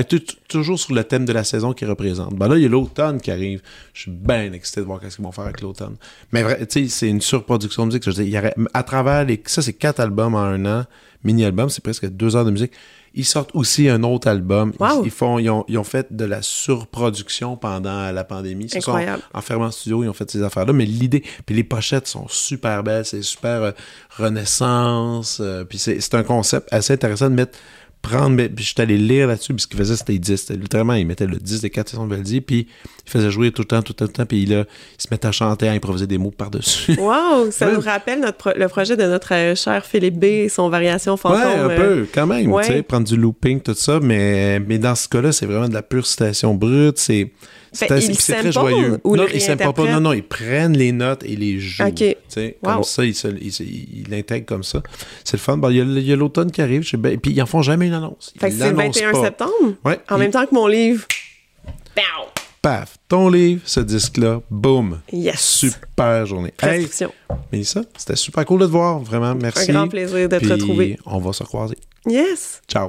toujours sur le thème de la saison qu'ils représentent. Ben là, il y a l'automne qui arrive. Je suis bien excité de voir qu'est-ce qu'ils vont faire avec l'automne. Mais tu sais, c'est une surproduction de musique. Je veux dire, il y aurait- à travers les... Ça, c'est quatre albums en un an. Mini-album, c'est presque deux heures de musique. Ils sortent aussi un autre album. Ils- Wow. Ils, font, ils, ont, ils ont fait de la surproduction pendant la pandémie. Sont Incroyable. enfermés en studio, ils ont fait ces affaires-là. Mais l'idée, puis les pochettes sont super belles, c'est super euh, renaissance. euh, puis c'est c'est un concept assez intéressant de mettre, prendre, mais- puis je suis allé lire là-dessus, puis ce qu'il faisait, c'était les 10. C'était Littéralement, il mettait le 10 des 4 saisons de Vivaldi, puis il faisait jouer tout le temps, tout le temps, tout le temps, puis là, il se mettait à chanter, à improviser des mots par-dessus. Wow! Ça Ouais. nous rappelle notre pro- le projet de notre euh, cher Philippe B et son variation fantôme. Ouais, un euh, peu, quand même, ouais. tu sais, prendre du looping, tout ça, mais, mais dans ce cas-là, c'est vraiment de la pure citation brute, c'est c'est puis c'est très joyeux. ou non, ils pas, non, non, ils prennent les notes et les jouent, Ok. tu sais, Wow. comme ça, ils l'intègrent comme ça. C'est le fun. Bon, il y a, l'automne qui arrive, je puis ils en font jamais une annonce. Fait que c'est le l'annoncent 21 pas. septembre, Ouais, en même temps que mon livre. Pow! Paf, ton livre, ce disque-là, boum. Yes! Super journée. Hey. Mélissa, c'était super cool de te voir, vraiment, merci. Un grand plaisir de te Puis retrouver. on va se recroiser. Yes! Ciao.